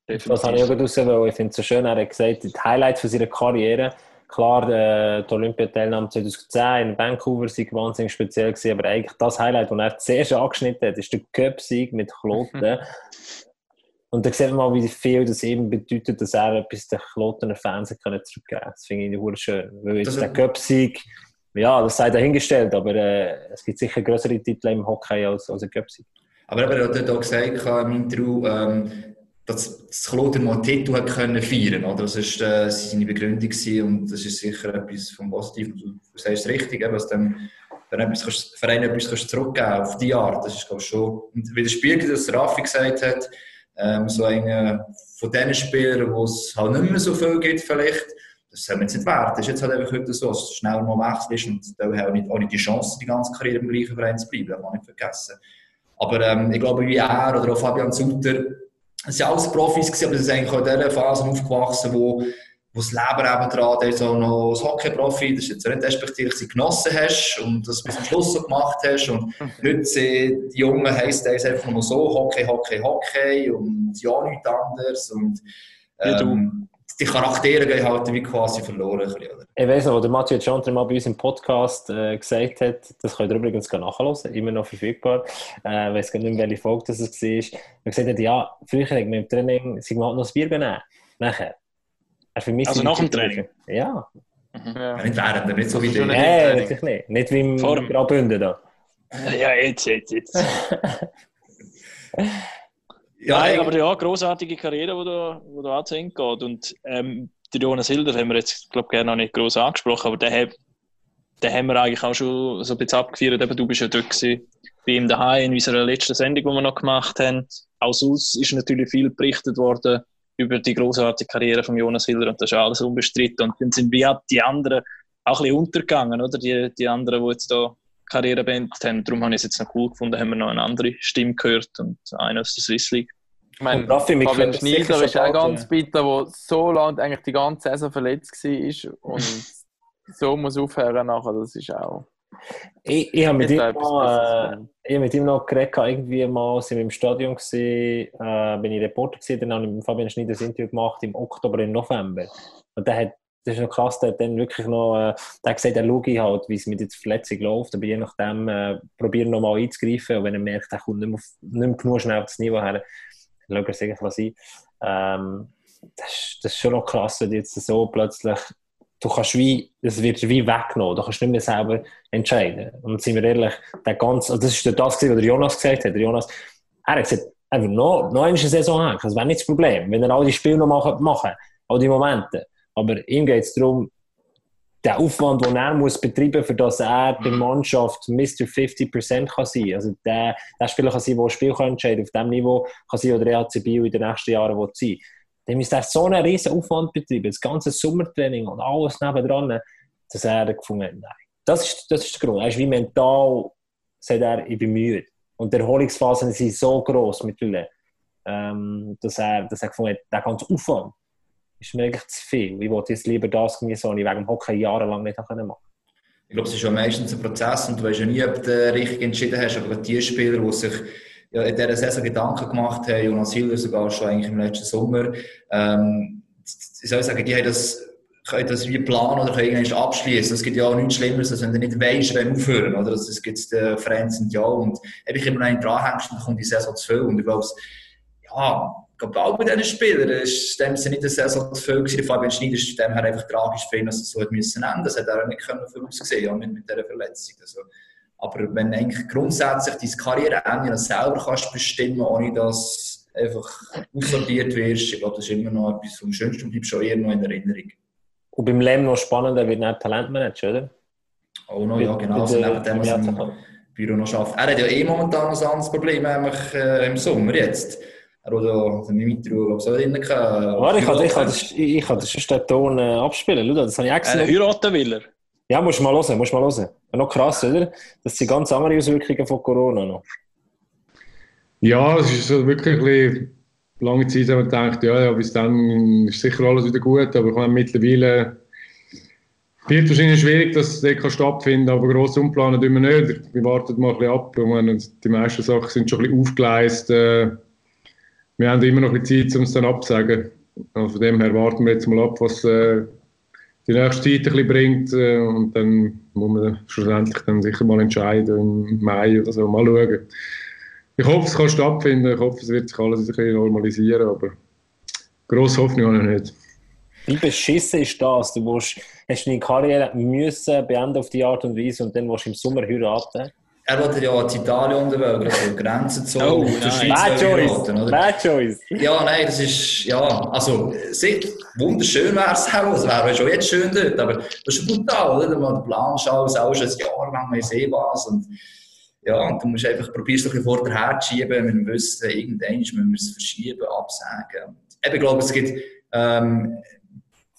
Das habe ich auch raus, weil ich finde es so schön, er hat gesagt, die Highlights von seiner Karriere, klar, äh, die Olympiateilnahme 2010 in Vancouver war wahnsinnig speziell, gewesen, aber eigentlich das Highlight, das er zuerst angeschnitten hat, ist der Cup-Sieg mit Kloten. [laughs] Und da sieht man mal, wie viel das eben bedeutet, dass er etwas den Klotener Fans können zurückgeben kann. Das finde ich hure schön. Weil jetzt der Cup-Sieg, ja, das sei dahingestellt, aber äh, es gibt sicher größere Titel im Hockey als, als ein Cup-Sieg. Aber er hat auch gesagt im Interview, ähm, dass das Kloten mal einen Titel hat können feiern oder? Das war äh, seine Begründung gewesen und das ist sicher etwas vom Positiven. Du sagst es richtig, eben, dass dem wenn etwas kannst, Verein etwas kannst auf die Art. Das ist glaube ich schon. Und widerspiegelt, dass Raffi gesagt hat, ähm, so einer von diesen Spielern, wo es halt nicht mehr so viel gibt, vielleicht, das soll man jetzt nicht werten. Das ist jetzt halt einfach heute so, dass du schneller mal wechselst und da auch nicht, auch nicht die Chance, die ganze Karriere im gleichen Verein zu bleiben. Das darf man nicht vergessen. Aber ähm, ich glaube, wie er oder auch Fabian Sutter, es sind alles Profis gewesen, aber sie sind eigentlich auch in dieser Phase aufgewachsen, wo, wo das Leben eben dran ist, auch noch als Hockey-Profi, das ist jetzt nicht respektive, dass du genossen hast und das bis zum Schluss so gemacht hast. Und [laughs] heute sind die Jungen heisst es einfach nur so, Hockey, Hockey, Hockey und ja, nichts anderes. Und ähm, die Charaktere gehen halt wie quasi verloren. bisschen, oder? Ich weiß noch, wo der Mathieu Chantre mal bei uns im Podcast äh, gesagt hat, das könnt ihr übrigens nachhören, immer noch verfügbar. Äh, ich weiß gar nicht mehr, welche Folge das es war. Er gesagt hat, ja, früher hat man im Training sich mal noch ein Bier genommen. Nachher. Er vermisst Also nach dem Training? Ja. Ja. Ja, nicht während, nicht so wie Schon der. nicht. Nein, wirklich nicht. Nicht wie im Graubünden da. Ja, jetzt, jetzt, jetzt. [laughs] Ja, Nein, aber ja, großartige Karriere, die da, wo da geht. Und ähm, der Jonas Hilder haben wir jetzt, glaube ich, gerne noch nicht groß angesprochen, aber den, den haben wir eigentlich auch schon so ein bisschen abgefeiert. Eben, du bist ja dort gewesen, bei ihm daheim in unserer letzten Sendung, die wir noch gemacht haben. Auch sonst ist natürlich viel berichtet worden über die großartige Karriere von Jonas Hilder und das ist alles unbestritten. Und dann sind wir auch die anderen auch ein bisschen untergegangen, oder? Die, die anderen, die jetzt da Karriere beendet haben. Darum habe ich es jetzt noch cool gefunden, haben wir noch eine andere Stimme gehört und eine aus der Swiss League. Ich meine, Fabian Schneider ist auch ganz bitter, der so lange eigentlich die ganze Saison verletzt war und [laughs] so muss aufhören nachher. Das ist auch. Ich, ich habe mit, ihm mal, äh, ich hab mit ihm noch geredet, irgendwie mal sind wir im Stadion gewesen, äh, bin ich Reporter gewesen, dann habe ich mit Fabian Schneider ein Interview gemacht im Oktober, im November. Und der hat, das ist noch krass, der hat dann wirklich noch, äh, der hat gesagt, er schaue halt, wie es mit der Verletzung läuft, aber je nachdem äh, probiere noch mal einzugreifen und wenn er merkt, er kommt nicht mehr, nicht mehr genug schnell auf das Niveau her, dann schaut er sich was ein. Ähm, das, ist, das ist schon noch krass, wenn jetzt so plötzlich du kannst wie, es wird wie weggenommen, du kannst nicht mehr selber entscheiden. Und sind wir ehrlich, der ganze, also das ist das, was Jonas gesagt hat. Der Jonas, er hat gesagt, einfach noch, noch eine Saison haben, das wäre nicht das Problem, wenn er all die Spiele noch machen, machen all die Momente. Aber ihm geht es darum, der Aufwand, den er muss betreiben muss, für dass er der Mannschaft Mr. 50% kann sein Also der, der Spieler kann sein, der ein Spiel kann entscheiden auf dem Niveau kann sein, oder EHC Bio in den nächsten Jahren will sein Dann müsste er so einen riesen Aufwand betreiben, das ganze Sommertraining und alles nebendran, dass er gefunden hat, nein. Das ist, das ist der Grund. Er ist wie mental, sagt er, ich bin müde. Und die Erholungsphasen sind so gross mittlerweile, ähm, dass, er, dass er gefunden hat, der ganze Aufwand ist mir eigentlich zu viel. Ich wollte jetzt lieber das genießen, was ich wegen dem Hockey jahrelang nicht machen konnte. Ich glaube, es ist ja meistens ein Prozess und du weißt ja nie, ob du richtig entschieden hast. Aber die Spieler, die sich in dieser Saison Gedanken gemacht haben, Jonas Hiller sogar schon eigentlich im letzten Sommer. Ähm, ich soll sagen, die haben das, können das wie planen oder können irgendwann abschließen. Es gibt ja auch nichts Schlimmeres, als wenn du nicht weißt, wenn aufhören. Oder? Das, das gibt es den Fans sind ja. Und wenn ich immer einen dranhängst, dann kommt die Saison zu viel. Und ich glaube, ja, ich glaube, auch bei diesen Spielern ist dem Sinne nicht eine Saison zu viel gewesen. Fabian Schneider ist dem her einfach tragisch für ihn, dass es so hat müssen enden. Das hat er auch nicht können für uns gesehen, ja, mit, mit dieser Verletzung. Also, aber wenn du eigentlich grundsätzlich deine Karriereende noch selber kannst bestimmen, ohne dass einfach aussortiert wirst, ich glaube, das ist immer noch etwas vom Schönsten und bleibst schon eher noch in Erinnerung. Und beim Lem noch spannender wird nicht Talentmanager, oder? Auch noch, ja, genau. Also neben dem, was er im Büro noch schafft. Er hat ja eh momentan noch ein anderes Problem, nämlich äh, im Sommer jetzt. Er hat ja den Mitro, glaube ich, so drin gehabt. Warte, ich kann, ich kann das, ich kann das sonst den Ton äh, abspielen. Schau, das habe ich Äh, extra. heiraten will er. Ja, musst du mal hören, musst du mal hören. Noch krass, oder? Das sind ganz andere Auswirkungen von Corona noch. Ja, es ist so wirklich ein bisschen lange Zeit, haben wir gedacht, ja, ja, bis dann ist sicher alles wieder gut, aber ich meine, mittlerweile wird wahrscheinlich schwierig, dass es dort kann stattfinden aber gross umplanen tun wir nicht. Wir warten mal ein bisschen ab. Ich meine, die meisten Sachen sind schon ein bisschen aufgeleistet. Wir haben immer noch ein Zeit, um es dann abzusagen. Also von dem her warten wir jetzt mal ab, was äh, die nächste Zeit ein bisschen bringt äh, und dann muss man schlussendlich dann sicher mal entscheiden im Mai oder so. Mal schauen. Ich hoffe, es kann stattfinden. Ich hoffe, es wird sich alles ein bisschen normalisieren, aber grosse Hoffnung habe ich nicht. Wie beschissen ist das? Du musst, hast deine Karriere müssen beenden auf die Art und Weise und dann willst du im Sommer heiraten. Er wollte ja in Italien unterwegs, [laughs] also Grenzen zu Oh, nein. Schweiz Bad Choice! heiraten, oder? Bad Choice! Ja, nein, das ist, ja, also, sehr, wunderschön wäre es auch, es wäre schon jetzt schön dort, aber das ist brutal, oder? Man planst alles, alles ein Jahr lang, man sehen was und, ja, und du musst einfach, probierst ein bisschen vor der Herz schieben, mit dem Wissen, irgendwann müssen wir es verschieben, absagen. Eben, ich glaube, es gibt, ähm,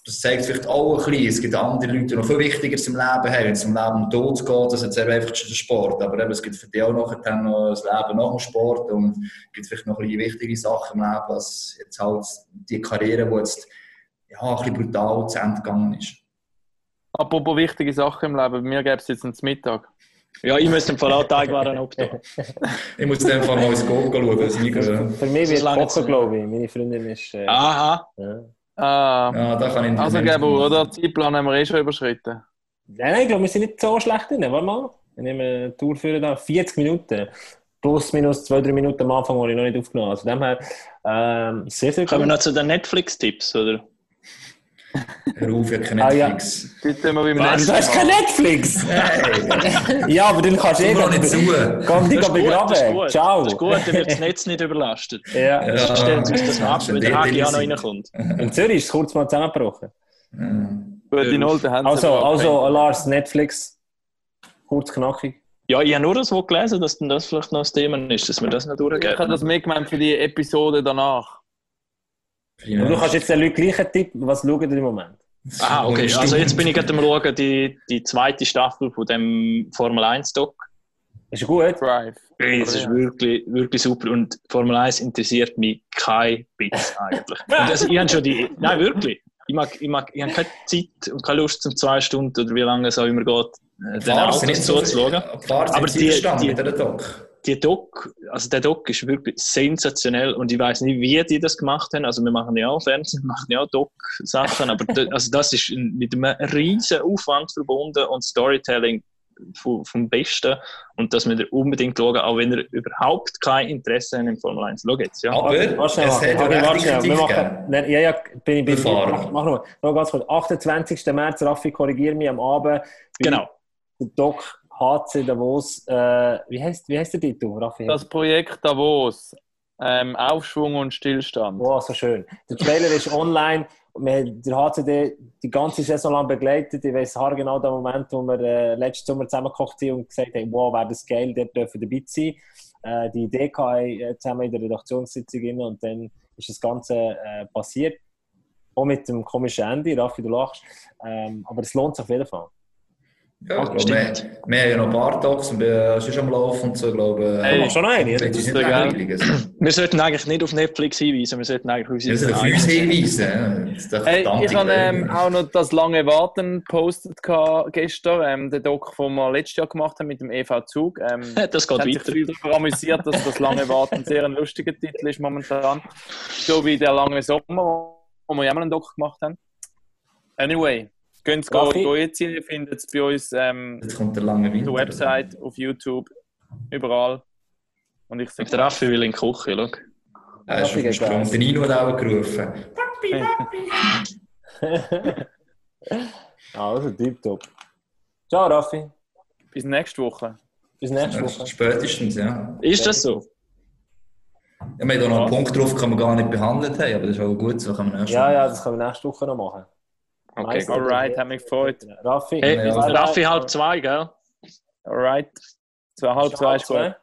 das zeigt vielleicht auch ein bisschen, es gibt andere Leute, die noch viel wichtiger zum Leben haben, wenn es um Leben und Tod geht, das ist jetzt einfach schon der Sport, aber eben, es gibt für die auch nachher dann noch das Leben nach dem Sport und es gibt vielleicht noch ein bisschen wichtige Sachen im Leben, als jetzt halt die Karriere, die jetzt ja, ein bisschen brutal zu Ende gegangen ist. Apropos wichtige Sachen im Leben, bei mir gäbe es jetzt einen Mittag. Ja, ich müsste im Fall auch Teigwaren abtun. Ich muss in dem Fall mal ins Goal schauen, das nicht, Für mich wird lange kochen, Zeit. glaube ich. Meine Freundin ist. Äh, Aha. ja. Ah, ja, da kann ich also Gabo, oder? Zeitplan haben wir eh schon überschritten. Nein, nein, ich glaube, wir sind nicht so schlecht drin. Warte mal. Wir nehmen eine Tour für da. 40 Minuten. Plus, minus 2-3 Minuten am Anfang, die ich noch nicht aufgenommen habe. Also, dem her, ähm, sehr, sehr Kommen wir noch zu den Netflix-Tipps, oder? Hör auf, ich habe kein Ah, ja. Netflix. Heute tun wir beim Was? Du hast kein Netflix! Nein, ja, aber dann kannst du eh nicht zu. Komm, dich Das gut, das begraben. gut. Ciao. Das ist gut, dann wird das Netz nicht überlastet. Ja. Ja. Stellen sie uns das ab, Ja, wenn der Hagi auch noch reinkommt. [laughs] In Zürich ist es kurz mal zusammengebrochen. Gute Note haben sie Also, aber also abgehängt. Lars, Netflix. Kurz, knackig. Ja, ich habe nur das gelesen, dass das vielleicht noch das Thema ist, dass wir das noch Ich habe das mitgemeint für die Episode danach. Und du kannst jetzt den Leuten gleich einen Tipp, was schauen die im Moment? Ah, okay. Also jetzt bin ich gerade am schauen, die, die zweite Staffel von dem Formel 1-Doc. Ist gut? Drive. Das ist wirklich, wirklich super und Formel 1 interessiert mich kein bisschen eigentlich. Und also, ich habe schon die, nein wirklich, ich, mag, ich, mag, ich habe keine Zeit und keine Lust zum zwei Stunden oder wie lange es auch immer geht, äh, den Fahrer sind Autos nicht so zuzuschauen. Fahrer Aber die- die- Doc. Die Doc, also der Doc ist wirklich sensationell und ich weiß nicht, wie die das gemacht haben. Also wir machen ja auch Fernsehen, [laughs] wir machen ja auch Doc-Sachen, aber da, also das ist mit einem riesen Aufwand verbunden und Storytelling vom, vom Besten und dass wir unbedingt schauen, auch wenn ihr überhaupt kein Interesse habt im Formel 1. Schau jetzt, ja. Aber Warte, warte schnell, es warte, hat warte, ja warte. Wir machen, nein, ja, ja, bin ich, bin ich, Befahren. mach, mach noch, noch ganz kurz. 28. März, Raffi, korrigiere mich am Abend. Genau. Der Doc HC Davos, äh, wie heißt, wie heißt der Titel, Raffi? Das Projekt Davos. Ähm, Aufschwung und Stillstand. Wow, so schön. Der Trailer ist online. Wir haben den HCD die ganze Saison lang begleitet. Ich weiß haargenau den Moment, wo wir äh, letzten Sommer zusammengekocht haben und gesagt haben, wow, wäre das geil, dort dürfen dabei sein. Äh, die Idee hatte äh, zusammen in der Redaktionssitzung und dann ist das Ganze äh, passiert. Auch mit dem komischen Ende, Raffi, du lachst. Ähm, aber es lohnt sich auf jeden Fall. Ja, ich glaube, wir, wir haben ja noch Bartox und wir sind schon am Laufen und so, ich glaube. Hey, äh, schon eine. Also. Wir sollten eigentlich nicht auf Netflix hinweisen, wir sollten eigentlich auf auf uns hinweisen. Das Hey, ich habe ähm, auch noch das lange Warten gepostet gestern, ähm, den Doc, den wir letztes Jahr gemacht haben mit dem EV Zug. Ähm, [laughs] Das geht Es hat sich weiter. viel darüber amüsiert, dass das lange Warten sehr ein lustiger Titel ist momentan. So wie der lange Sommer, wo wir ja mal einen Doc gemacht haben. Anyway, könnt ihr Raffi? go jetzt ihr findet es bei uns ähm, Jetzt kommt der lange auf Winter. der Website, auf YouTube, überall. Und ich sage, Der Raffi will in die Küche, schau. Er ist auf dem Sprung. Der Nino hat auch gerufen. Also, [laughs] tipptopp. Ciao, Raffi. bis nächste Woche. Bis nächste Woche. Spätestens, ja. Ist das so? Ja, wir haben da noch einen Punkt drauf, den wir gar nicht behandelt haben, aber das ist auch gut, so kann man erst Ja, ja, das können wir nächste Woche noch machen. Okay. Alright, hat mich gefreut. Raffi. Hey, Ja. Raffi halb zwei, gell? Alright. Zwei, halb zwei ist gut.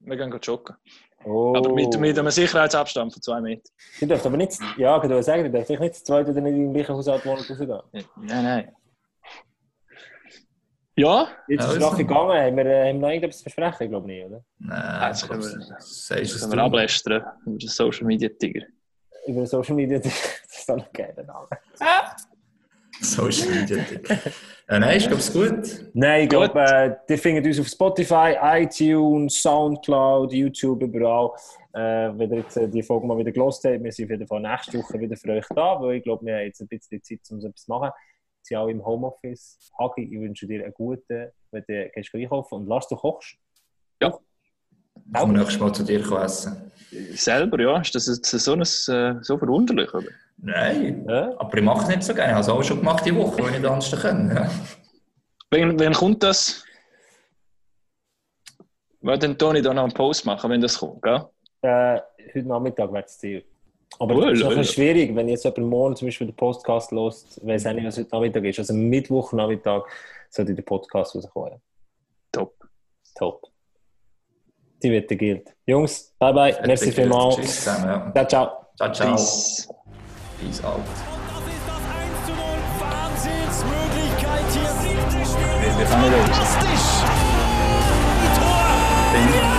Wir gehen joggen. Oh. Aber mit, mit einem Sicherheitsabstand von zwei Metern. Du darfst aber nicht, ja, ich würde sagen, du darfst nicht zu zweit oder nicht im gleichen Haushalt wohnen rausgehen. Nein, nein. Ja, Jetzt ist Raffi so. gegangen, haben wir, äh, haben wir noch irgendetwas versprechen? Ich glaube nicht, oder? Nein, das das können wir- es können wir ablästern über den Social Media Tiger. Über Social Media, [laughs] das ist dann ein geiler Name. [laughs] [laughs] Social Media. äh, nein, ich glaube es gut. Nein, ich glaube, äh, die findet uns auf Spotify, iTunes, Soundcloud, YouTube, überall. Äh, wenn ihr jetzt äh, die Folge mal wieder gelost habt, wir sind auf jeden Fall nächste Woche wieder für euch da, weil ich glaube, wir haben jetzt ein bisschen Zeit, um so etwas zu machen. Wir sind auch im Homeoffice. Hagi, ich wünsche dir einen guten, wenn du gehst einkaufen und lass du kochst. Ich komme nächstes Mal zu dir essen. Selber, ja, ist das jetzt so, ein, äh, so verwunderlich, oder? Nein, Ja? aber ich mache es nicht so gerne. Ich habe es auch schon gemacht die Woche, wenn ich nicht anders kann. Ja. Wann, wann kommt das? Weil dann Toni da noch einen Post machen, wenn das kommt, gell? Äh, heute Nachmittag wird es Ziel. Aber Oh, das ist noch ein schwierig, wenn jetzt jemand morgen zum Beispiel den Podcast lost, weiß auch nicht, was heute Nachmittag ist. Also Mittwochnachmittag sollte der Podcast rauskommen. Top. Top. Die wird gilt. Jungs, bye bye. Merci vielmals. Tschüss zusammen. Ja. Ciao, ciao. Ciao, ciao. Peace. He's out. Wahnsinnsmöglichkeit hier.